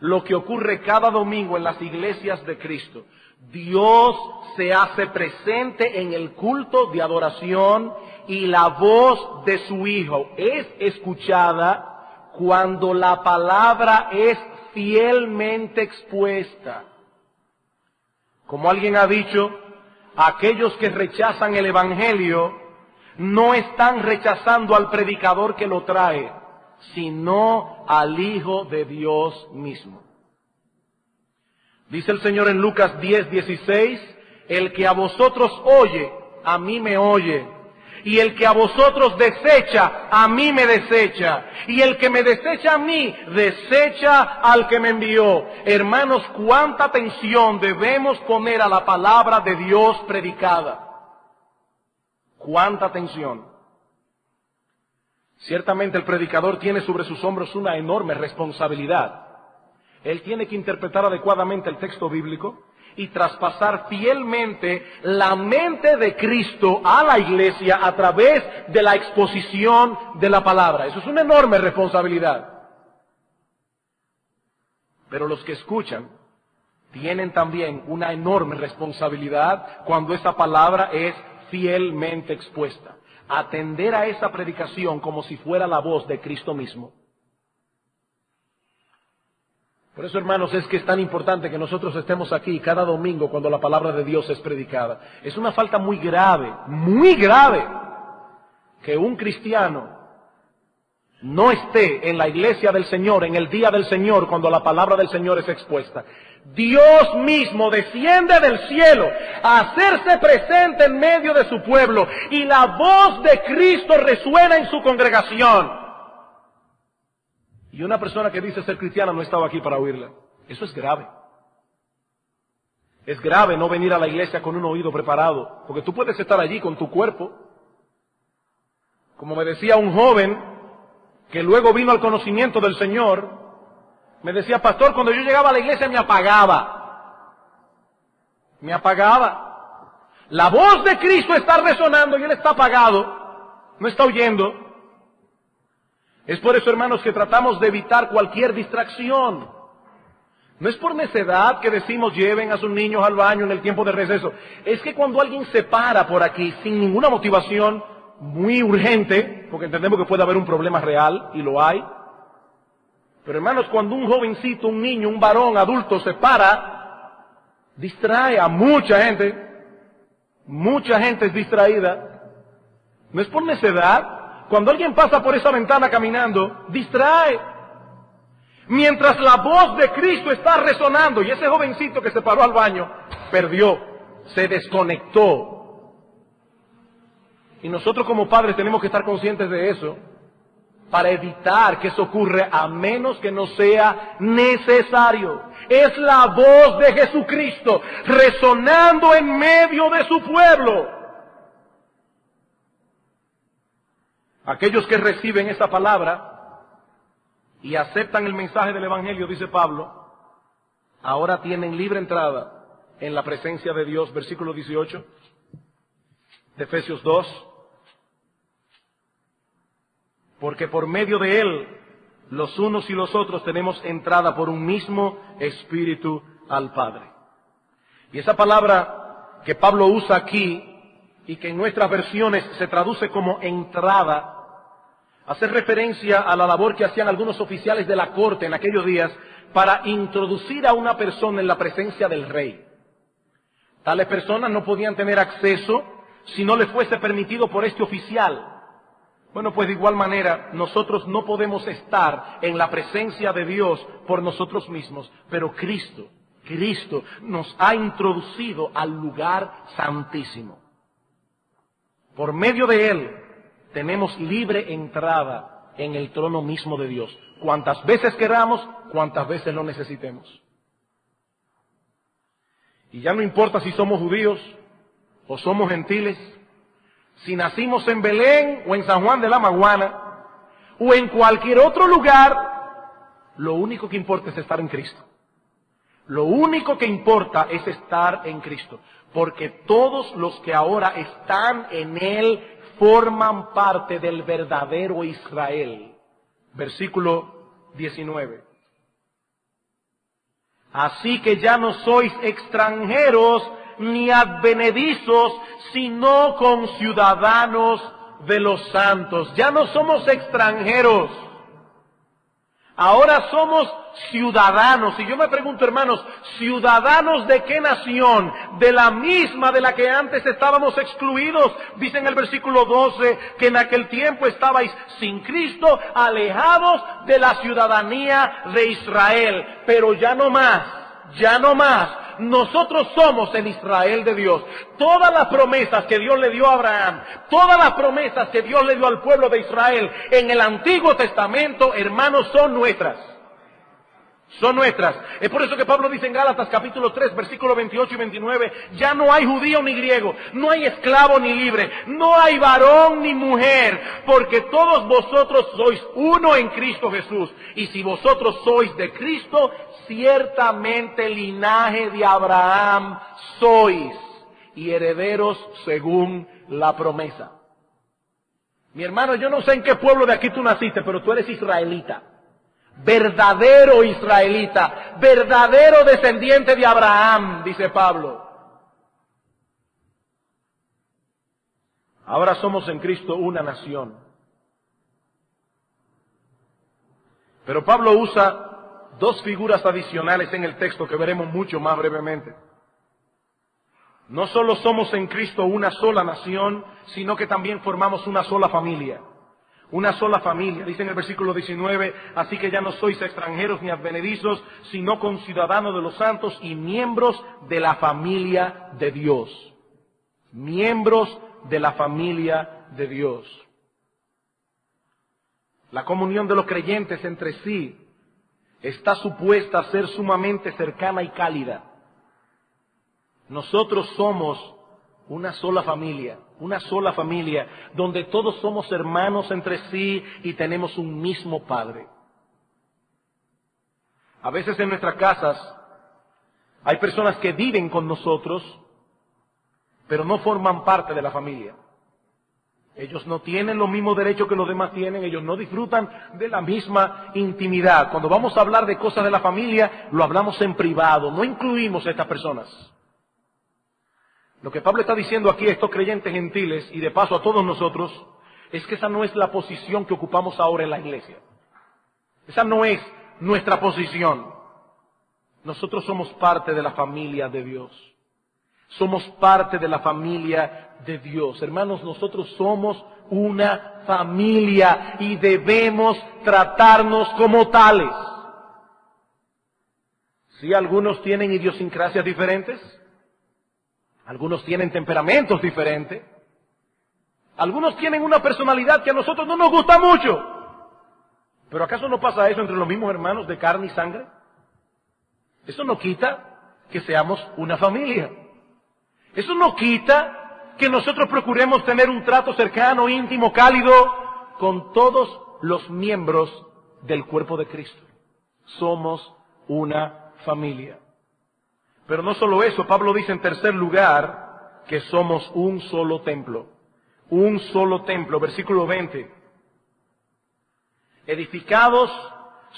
lo que ocurre cada domingo en las iglesias de Cristo. Dios se hace presente en el culto de adoración y la voz de su Hijo es escuchada cuando la palabra es fielmente expuesta. Como alguien ha dicho, aquellos que rechazan el Evangelio no están rechazando al predicador que lo trae, sino al Hijo de Dios mismo. Dice el Señor en Lucas 10, 16, el que a vosotros oye, a mí me oye. Y el que a vosotros desecha, a mí me desecha. Y el que me desecha a mí, desecha al que me envió. Hermanos, cuánta atención debemos poner a la palabra de Dios predicada. cuánta atención. Ciertamente el predicador tiene sobre sus hombros una enorme responsabilidad. Él tiene que interpretar adecuadamente el texto bíblico y traspasar fielmente la mente de Cristo a la iglesia a través de la exposición de la palabra. Eso es una enorme responsabilidad. Pero los que escuchan tienen también una enorme responsabilidad cuando esa palabra es fielmente expuesta. Atender a esa predicación como si fuera la voz de Cristo mismo. Por eso, hermanos, es que es tan importante que nosotros estemos aquí cada domingo cuando la palabra de Dios es predicada. Es una falta muy grave, muy grave, que un cristiano no esté en la iglesia del Señor, en el día del Señor, cuando la palabra del Señor es expuesta. Dios mismo desciende del cielo a hacerse presente en medio de su pueblo y la voz de Cristo resuena en su congregación. Y una persona que dice ser cristiana no estaba aquí para oírla. Eso es grave. Es grave no venir a la iglesia con un oído preparado, porque tú puedes estar allí con tu cuerpo. Como me decía un joven que luego vino al conocimiento del Señor, me decía, pastor, cuando yo llegaba a la iglesia me apagaba. Me apagaba. La voz de Cristo está resonando y él está apagado, no está oyendo. Es por eso, hermanos, que tratamos de evitar cualquier distracción. No es por necedad que decimos lleven a sus niños al baño en el tiempo de receso. Es que cuando alguien se para por aquí sin ninguna motivación muy urgente, porque entendemos que puede haber un problema real, y lo hay. Pero hermanos, cuando un jovencito, un niño, un varón, adulto se para, distrae a mucha gente. Mucha gente es distraída. No es por necedad, cuando alguien pasa por esa ventana caminando, distrae. Mientras la voz de Cristo está resonando y ese jovencito que se paró al baño perdió, se desconectó. Y nosotros como padres tenemos que estar conscientes de eso para evitar que eso ocurra a menos que no sea necesario. Es la voz de Jesucristo resonando en medio de su pueblo. Aquellos que reciben esa palabra y aceptan el mensaje del Evangelio, dice Pablo, ahora tienen libre entrada en la presencia de Dios, versículo 18 de Efesios 2, porque por medio de Él los unos y los otros tenemos entrada por un mismo espíritu al Padre. Y esa palabra que Pablo usa aquí y que en nuestras versiones se traduce como entrada, hace referencia a la labor que hacían algunos oficiales de la corte en aquellos días para introducir a una persona en la presencia del rey. Tales personas no podían tener acceso si no les fuese permitido por este oficial. Bueno, pues de igual manera, nosotros no podemos estar en la presencia de Dios por nosotros mismos, pero Cristo, Cristo nos ha introducido al lugar santísimo. Por medio de Él tenemos libre entrada en el trono mismo de Dios. Cuantas veces queramos, cuantas veces lo necesitemos. Y ya no importa si somos judíos o somos gentiles, si nacimos en Belén o en San Juan de la Maguana o en cualquier otro lugar, lo único que importa es estar en Cristo. Lo único que importa es estar en Cristo, porque todos los que ahora están en Él forman parte del verdadero Israel. Versículo 19. Así que ya no sois extranjeros ni advenedizos, sino con ciudadanos de los santos. Ya no somos extranjeros. Ahora somos ciudadanos. Y yo me pregunto, hermanos, ¿ciudadanos de qué nación? De la misma de la que antes estábamos excluidos. Dice en el versículo 12 que en aquel tiempo estabais sin Cristo, alejados de la ciudadanía de Israel. Pero ya no más, ya no más nosotros somos el Israel de Dios. Todas las promesas que Dios le dio a Abraham, todas las promesas que Dios le dio al pueblo de Israel en el Antiguo Testamento, hermanos, son nuestras. son nuestras. Es por eso que Pablo dice en Gálatas capítulo 3, versículos 28 y 29, ya no hay judío ni griego, no hay esclavo ni libre, no hay varón ni mujer, porque todos vosotros sois uno en Cristo Jesús. Y si vosotros sois de Cristo, ciertamente linaje de Abraham sois y herederos según la promesa. Mi hermano, yo no sé en qué pueblo de aquí tú naciste, pero tú eres israelita verdadero israelita, verdadero descendiente de Abraham, dice Pablo. Ahora somos en Cristo una nación. Pero Pablo usa dos figuras adicionales en el texto que veremos mucho más brevemente. No solo somos en Cristo una sola nación, sino que también formamos una sola familia una sola familia. Dice en el versículo 19, así que ya no sois extranjeros ni advenedizos, sino conciudadanos de los santos y miembros de la familia de Dios. Miembros de la familia de Dios. La comunión de los creyentes entre sí está supuesta a ser sumamente cercana y cálida. Nosotros somos una sola familia, una sola familia, donde todos somos hermanos entre sí y tenemos un mismo Padre. A veces en nuestras casas hay personas que viven con nosotros, pero no forman parte de la familia. Ellos no tienen los mismos derechos que los demás tienen, ellos no disfrutan de la misma intimidad. Cuando vamos a hablar de cosas de la familia, lo hablamos en privado, no incluimos a estas personas. Lo que Pablo está diciendo aquí a estos creyentes gentiles y de paso a todos nosotros es que esa no es la posición que ocupamos ahora en la iglesia. Esa no es nuestra posición. Nosotros somos parte de la familia de Dios. Somos parte de la familia de Dios. Hermanos, nosotros somos una familia y debemos tratarnos como tales. Si algunos tienen idiosincrasias diferentes, algunos tienen temperamentos diferentes. Algunos tienen una personalidad que a nosotros no nos gusta mucho. Pero ¿acaso no pasa eso entre los mismos hermanos de carne y sangre? Eso no quita que seamos una familia. Eso no quita que nosotros procuremos tener un trato cercano, íntimo, cálido con todos los miembros del cuerpo de Cristo. Somos una familia. Pero no solo eso, Pablo dice en tercer lugar que somos un solo templo. Un solo templo, versículo 20. Edificados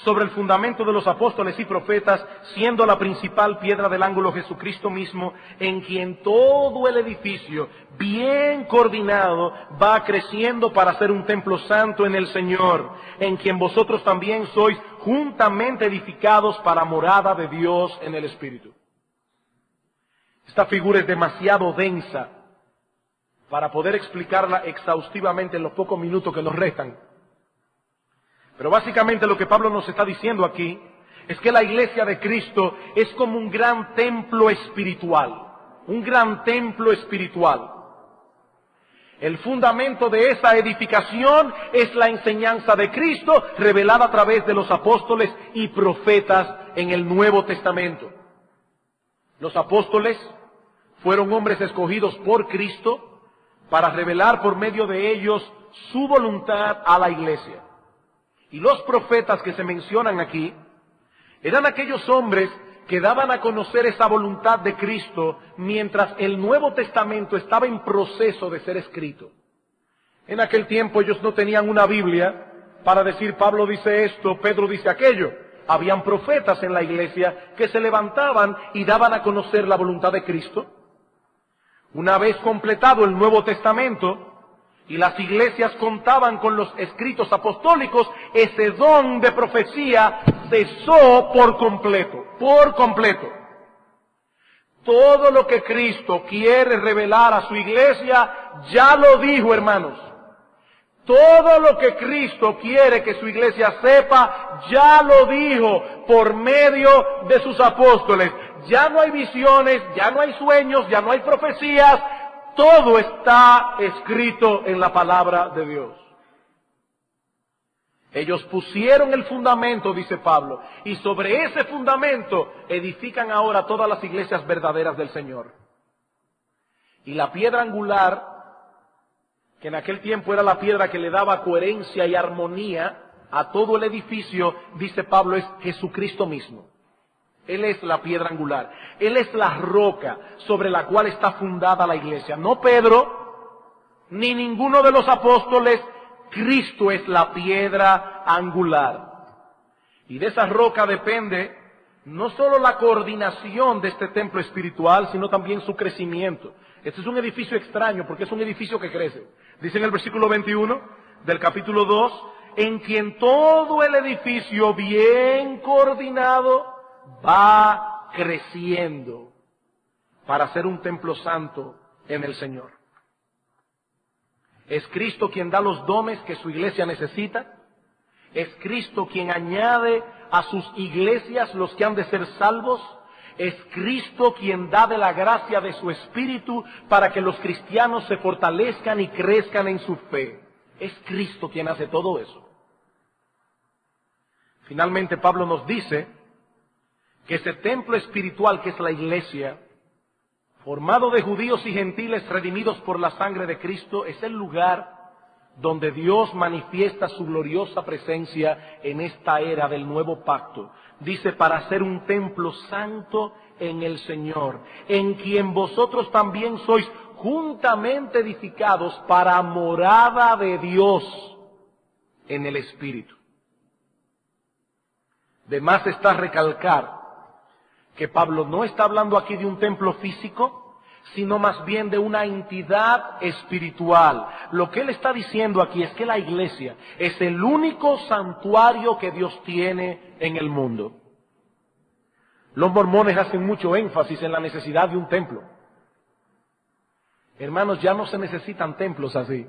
sobre el fundamento de los apóstoles y profetas, siendo la principal piedra del ángulo Jesucristo mismo, en quien todo el edificio, bien coordinado, va creciendo para ser un templo santo en el Señor, en quien vosotros también sois juntamente edificados para morada de Dios en el Espíritu. Esta figura es demasiado densa para poder explicarla exhaustivamente en los pocos minutos que nos restan. Pero básicamente lo que Pablo nos está diciendo aquí es que la iglesia de Cristo es como un gran templo espiritual, un gran templo espiritual. El fundamento de esa edificación es la enseñanza de Cristo revelada a través de los apóstoles y profetas en el Nuevo Testamento. Los apóstoles fueron hombres escogidos por Cristo para revelar por medio de ellos su voluntad a la iglesia. Y los profetas que se mencionan aquí eran aquellos hombres que daban a conocer esa voluntad de Cristo mientras el Nuevo Testamento estaba en proceso de ser escrito. En aquel tiempo ellos no tenían una Biblia para decir Pablo dice esto, Pedro dice aquello. Habían profetas en la iglesia que se levantaban y daban a conocer la voluntad de Cristo. Una vez completado el Nuevo Testamento y las iglesias contaban con los escritos apostólicos, ese don de profecía cesó por completo, por completo. Todo lo que Cristo quiere revelar a su iglesia, ya lo dijo, hermanos. Todo lo que Cristo quiere que su iglesia sepa, ya lo dijo por medio de sus apóstoles. Ya no hay visiones, ya no hay sueños, ya no hay profecías. Todo está escrito en la palabra de Dios. Ellos pusieron el fundamento, dice Pablo, y sobre ese fundamento edifican ahora todas las iglesias verdaderas del Señor. Y la piedra angular, que en aquel tiempo era la piedra que le daba coherencia y armonía a todo el edificio, dice Pablo, es Jesucristo mismo. Él es la piedra angular. Él es la roca sobre la cual está fundada la iglesia. No Pedro, ni ninguno de los apóstoles. Cristo es la piedra angular. Y de esa roca depende no solo la coordinación de este templo espiritual, sino también su crecimiento. Este es un edificio extraño porque es un edificio que crece. Dice en el versículo 21 del capítulo 2, en quien todo el edificio bien coordinado va creciendo para ser un templo santo en el Señor. Es Cristo quien da los dones que su iglesia necesita. Es Cristo quien añade a sus iglesias los que han de ser salvos. Es Cristo quien da de la gracia de su Espíritu para que los cristianos se fortalezcan y crezcan en su fe. Es Cristo quien hace todo eso. Finalmente Pablo nos dice que ese templo espiritual que es la iglesia, formado de judíos y gentiles redimidos por la sangre de Cristo, es el lugar donde Dios manifiesta su gloriosa presencia en esta era del nuevo pacto. Dice, para ser un templo santo en el Señor, en quien vosotros también sois juntamente edificados para morada de Dios en el Espíritu. De más está recalcar que Pablo no está hablando aquí de un templo físico, sino más bien de una entidad espiritual. Lo que él está diciendo aquí es que la iglesia es el único santuario que Dios tiene en el mundo. Los mormones hacen mucho énfasis en la necesidad de un templo. Hermanos, ya no se necesitan templos así.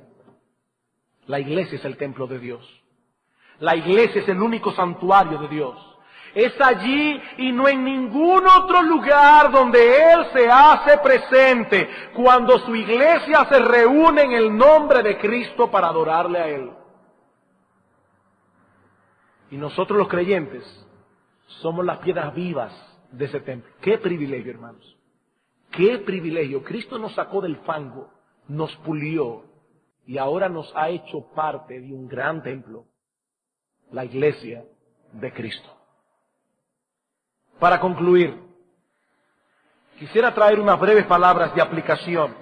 La iglesia es el templo de Dios. La iglesia es el único santuario de Dios. Es allí y no en ningún otro lugar donde Él se hace presente cuando su iglesia se reúne en el nombre de Cristo para adorarle a Él. Y nosotros los creyentes somos las piedras vivas de ese templo. Qué privilegio, hermanos. Qué privilegio. Cristo nos sacó del fango, nos pulió y ahora nos ha hecho parte de un gran templo, la iglesia de Cristo. Para concluir, quisiera traer unas breves palabras de aplicación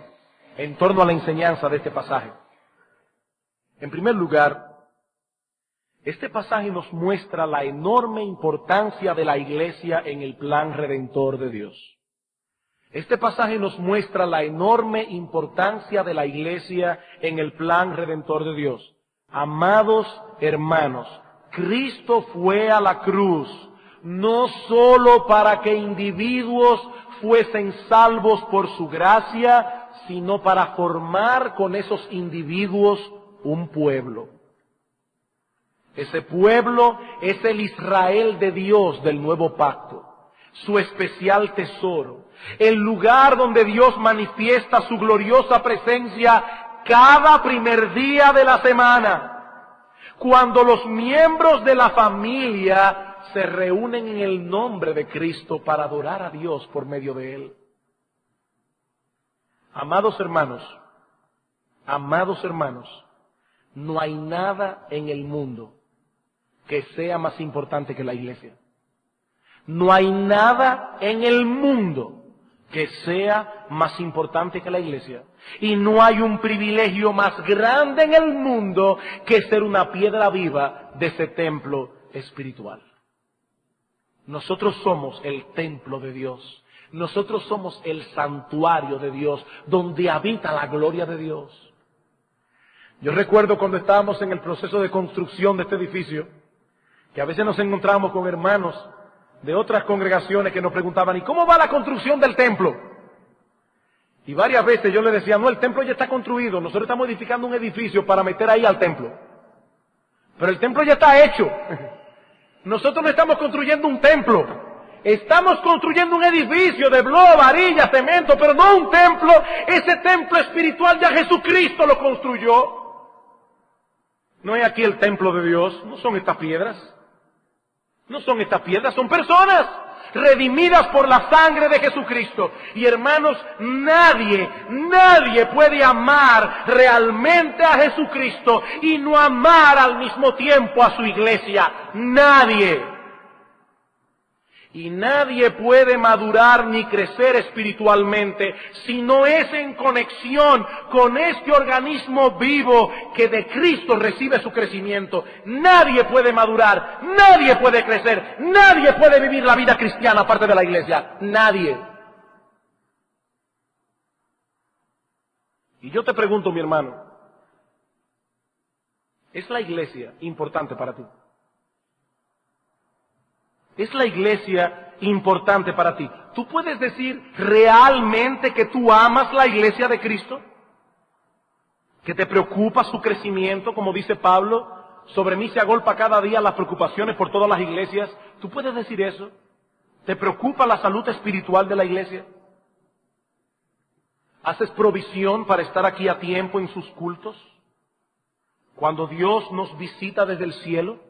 en torno a la enseñanza de este pasaje. En primer lugar, este pasaje nos muestra la enorme importancia de la iglesia en el plan redentor de Dios. Este pasaje nos muestra la enorme importancia de la iglesia en el plan redentor de Dios. Amados hermanos, Cristo fue a la cruz no sólo para que individuos fuesen salvos por su gracia, sino para formar con esos individuos un pueblo. Ese pueblo es el Israel de Dios del nuevo pacto, su especial tesoro, el lugar donde Dios manifiesta su gloriosa presencia cada primer día de la semana, cuando los miembros de la familia se reúnen en el nombre de Cristo para adorar a Dios por medio de Él. Amados hermanos, amados hermanos, no hay nada en el mundo que sea más importante que la iglesia. No hay nada en el mundo que sea más importante que la iglesia. Y no hay un privilegio más grande en el mundo que ser una piedra viva de ese templo espiritual. Nosotros somos el templo de Dios. Nosotros somos el santuario de Dios, donde habita la gloria de Dios. Yo recuerdo cuando estábamos en el proceso de construcción de este edificio, que a veces nos encontramos con hermanos de otras congregaciones que nos preguntaban, ¿y cómo va la construcción del templo? Y varias veces yo les decía, no, el templo ya está construido, nosotros estamos edificando un edificio para meter ahí al templo. Pero el templo ya está hecho. Nosotros no estamos construyendo un templo. Estamos construyendo un edificio de blog, varilla, cemento, pero no un templo. Ese templo espiritual ya Jesucristo lo construyó. No es aquí el templo de Dios, no son estas piedras. No son estas piedras, son personas redimidas por la sangre de Jesucristo. Y hermanos, nadie, nadie puede amar realmente a Jesucristo y no amar al mismo tiempo a su iglesia. Nadie. Y nadie puede madurar ni crecer espiritualmente si no es en conexión con este organismo vivo que de Cristo recibe su crecimiento. Nadie puede madurar, nadie puede crecer, nadie puede vivir la vida cristiana aparte de la iglesia. Nadie. Y yo te pregunto, mi hermano, ¿es la iglesia importante para ti? ¿Es la iglesia importante para ti? ¿Tú puedes decir realmente que tú amas la iglesia de Cristo? ¿Que te preocupa su crecimiento, como dice Pablo? Sobre mí se agolpa cada día las preocupaciones por todas las iglesias. ¿Tú puedes decir eso? ¿Te preocupa la salud espiritual de la iglesia? ¿Haces provisión para estar aquí a tiempo en sus cultos? Cuando Dios nos visita desde el cielo,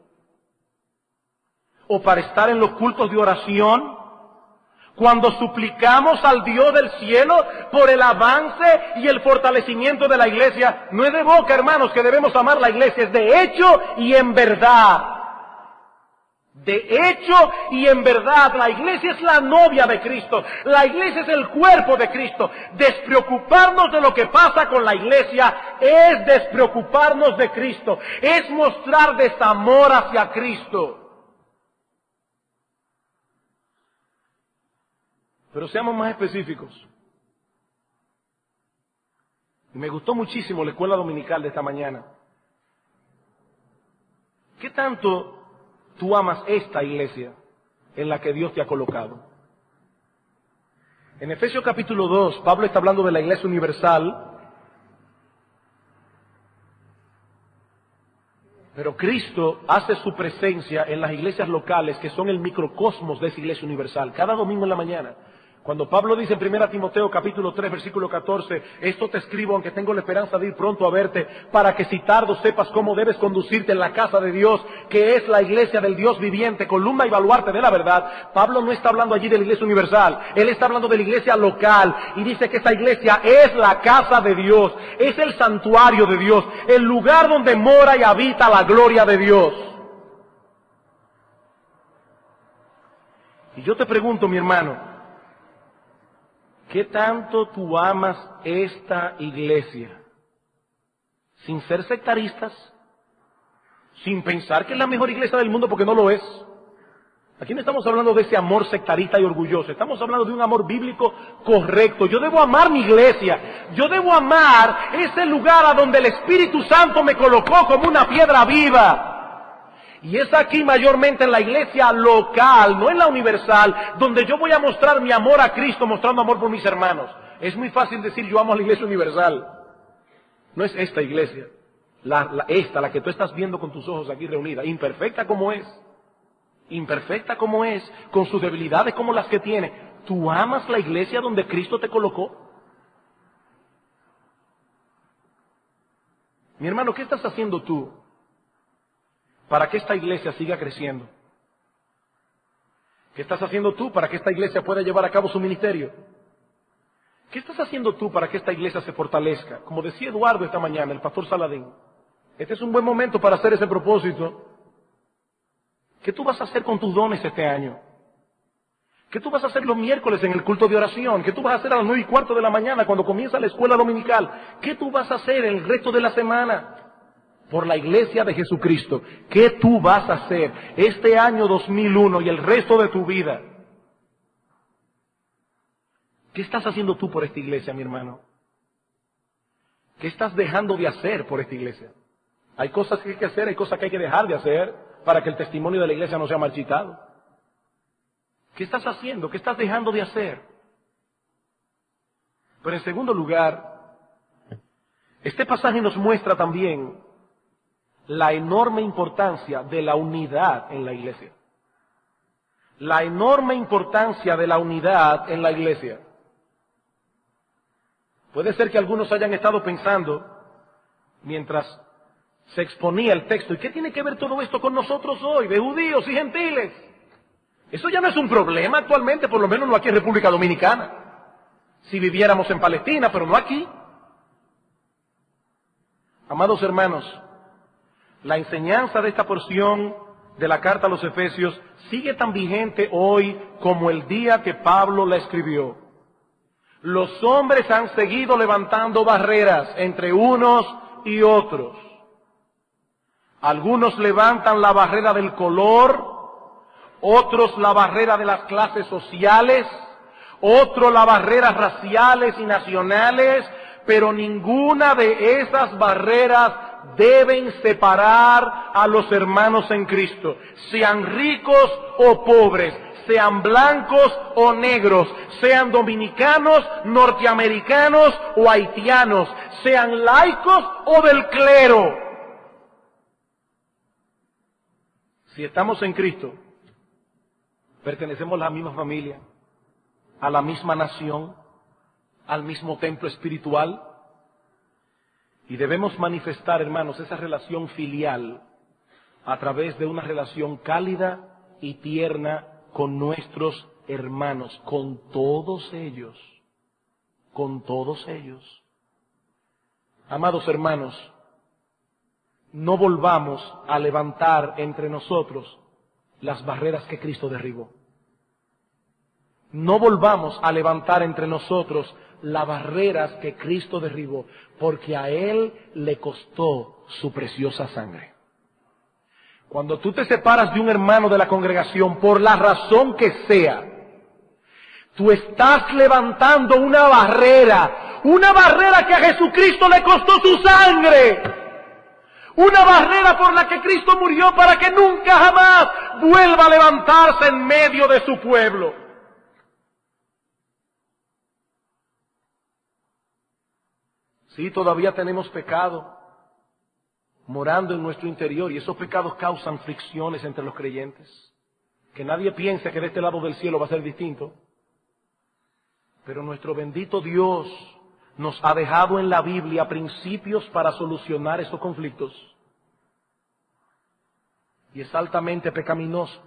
o para estar en los cultos de oración, cuando suplicamos al Dios del cielo por el avance y el fortalecimiento de la iglesia, no es de boca, hermanos, que debemos amar la iglesia, es de hecho y en verdad. De hecho y en verdad, la iglesia es la novia de Cristo, la iglesia es el cuerpo de Cristo. Despreocuparnos de lo que pasa con la iglesia es despreocuparnos de Cristo, es mostrar desamor hacia Cristo. Pero seamos más específicos. Me gustó muchísimo la escuela dominical de esta mañana. ¿Qué tanto tú amas esta iglesia en la que Dios te ha colocado? En Efesios capítulo 2, Pablo está hablando de la iglesia universal, pero Cristo hace su presencia en las iglesias locales que son el microcosmos de esa iglesia universal, cada domingo en la mañana. Cuando Pablo dice en 1 Timoteo capítulo 3 versículo 14, esto te escribo aunque tengo la esperanza de ir pronto a verte, para que si tardo sepas cómo debes conducirte en la casa de Dios, que es la iglesia del Dios viviente, columna y baluarte de la verdad. Pablo no está hablando allí de la iglesia universal, él está hablando de la iglesia local y dice que esa iglesia es la casa de Dios, es el santuario de Dios, el lugar donde mora y habita la gloria de Dios. Y yo te pregunto, mi hermano, ¿Qué tanto tú amas esta iglesia? Sin ser sectaristas, sin pensar que es la mejor iglesia del mundo porque no lo es. Aquí no estamos hablando de ese amor sectarista y orgulloso, estamos hablando de un amor bíblico correcto. Yo debo amar mi iglesia, yo debo amar ese lugar a donde el Espíritu Santo me colocó como una piedra viva. Y es aquí mayormente en la iglesia local, no en la universal, donde yo voy a mostrar mi amor a Cristo mostrando amor por mis hermanos. Es muy fácil decir yo amo a la iglesia universal. No es esta iglesia, la, esta, la que tú estás viendo con tus ojos aquí reunida, imperfecta como es, imperfecta como es, con sus debilidades como las que tiene. ¿Tú amas la iglesia donde Cristo te colocó? Mi hermano, ¿qué estás haciendo tú para que esta iglesia siga creciendo? ¿Qué estás haciendo tú para que esta iglesia pueda llevar a cabo su ministerio? ¿Qué estás haciendo tú para que esta iglesia se fortalezca? Como decía Eduardo esta mañana, el pastor Saladín, este es un buen momento para hacer ese propósito. ¿Qué tú vas a hacer con tus dones este año? ¿Qué tú vas a hacer los miércoles en el culto de oración? ¿Qué tú vas a hacer a las nueve y cuarto de la mañana cuando comienza la escuela dominical? ¿Qué tú vas a hacer el resto de la semana? Por la iglesia de Jesucristo. ¿Qué tú vas a hacer este año 2001 y el resto de tu vida? ¿Qué estás haciendo tú por esta iglesia, mi hermano? ¿Qué estás dejando de hacer por esta iglesia? Hay cosas que hay que hacer, hay cosas que hay que dejar de hacer para que el testimonio de la iglesia no sea marchitado. ¿Qué estás haciendo? ¿Qué estás dejando de hacer? Pero en segundo lugar, este pasaje nos muestra también la enorme importancia de la unidad en la iglesia. La enorme importancia de la unidad en la iglesia. Puede ser que algunos hayan estado pensando, mientras se exponía el texto. ¿Y qué tiene que ver todo esto con nosotros hoy, de judíos y gentiles? Eso ya no es un problema actualmente, por lo menos no aquí en República Dominicana. Si viviéramos en Palestina, pero no aquí. Amados hermanos, la enseñanza de esta porción de la carta a los Efesios sigue tan vigente hoy como el día que Pablo la escribió. Los hombres han seguido levantando barreras entre unos y otros. Algunos levantan la barrera del color, otros la barrera de las clases sociales, otros la barrera raciales y nacionales, pero ninguna de esas barreras deben separar a los hermanos en Cristo, sean ricos o pobres, sean blancos o negros, sean dominicanos, norteamericanos o haitianos, sean laicos o del clero. Si estamos en Cristo, pertenecemos a la misma familia, a la misma nación, al mismo templo espiritual, y debemos manifestar, hermanos, esa relación filial a través de una relación cálida y tierna con nuestros hermanos, con todos ellos, con todos ellos. Amados hermanos, no volvamos a levantar entre nosotros las barreras que Cristo derribó. No volvamos a levantar entre nosotros las barreras que Cristo derribó, porque a Él le costó su preciosa sangre. Cuando tú te separas de un hermano de la congregación, por la razón que sea, tú estás levantando una barrera, una barrera que a Jesucristo le costó su sangre. Una barrera por la que Cristo murió para que nunca jamás vuelva a levantarse en medio de su pueblo. Sí, todavía tenemos pecado morando en nuestro interior y esos pecados causan fricciones entre los creyentes. Que nadie piense que de este lado del cielo va a ser distinto. Pero nuestro bendito Dios nos ha dejado en la Biblia principios para solucionar esos conflictos. Y es altamente pecaminoso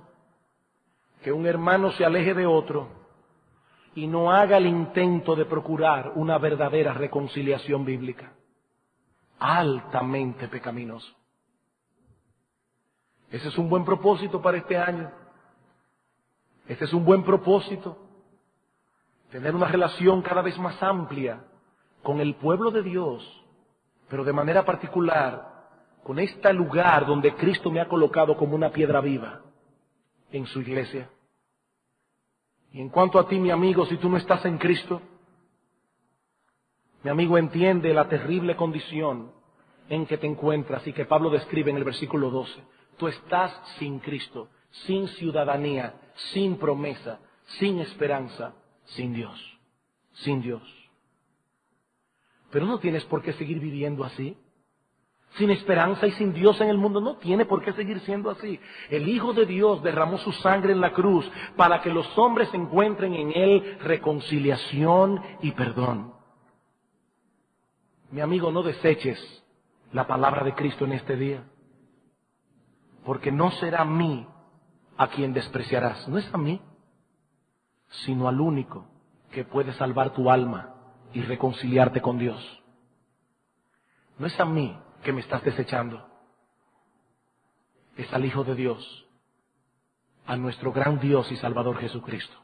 que un hermano se aleje de otro y no haga el intento de procurar una verdadera reconciliación bíblica. Altamente pecaminoso. Ese es un buen propósito para este año. Este es un buen propósito. Tener una relación cada vez más amplia con el pueblo de Dios, pero de manera particular con este lugar donde Cristo me ha colocado como una piedra viva en su iglesia. Y en cuanto a ti, mi amigo, si tú no estás en Cristo, mi amigo entiende la terrible condición en que te encuentras y que Pablo describe en el versículo 12. Tú estás sin Cristo, sin ciudadanía, sin promesa, sin esperanza, sin Dios, sin Dios. Pero no tienes por qué seguir viviendo así sin esperanza y sin Dios en el mundo. No tiene por qué seguir siendo así. El Hijo de Dios derramó su sangre en la cruz para que los hombres encuentren en Él reconciliación y perdón. Mi amigo, no deseches la palabra de Cristo en este día. Porque no será a mí a quien despreciarás. No es a mí, sino al único que puede salvar tu alma y reconciliarte con Dios. No es a mí que me estás desechando. Es al Hijo de Dios, a nuestro gran Dios y Salvador Jesucristo.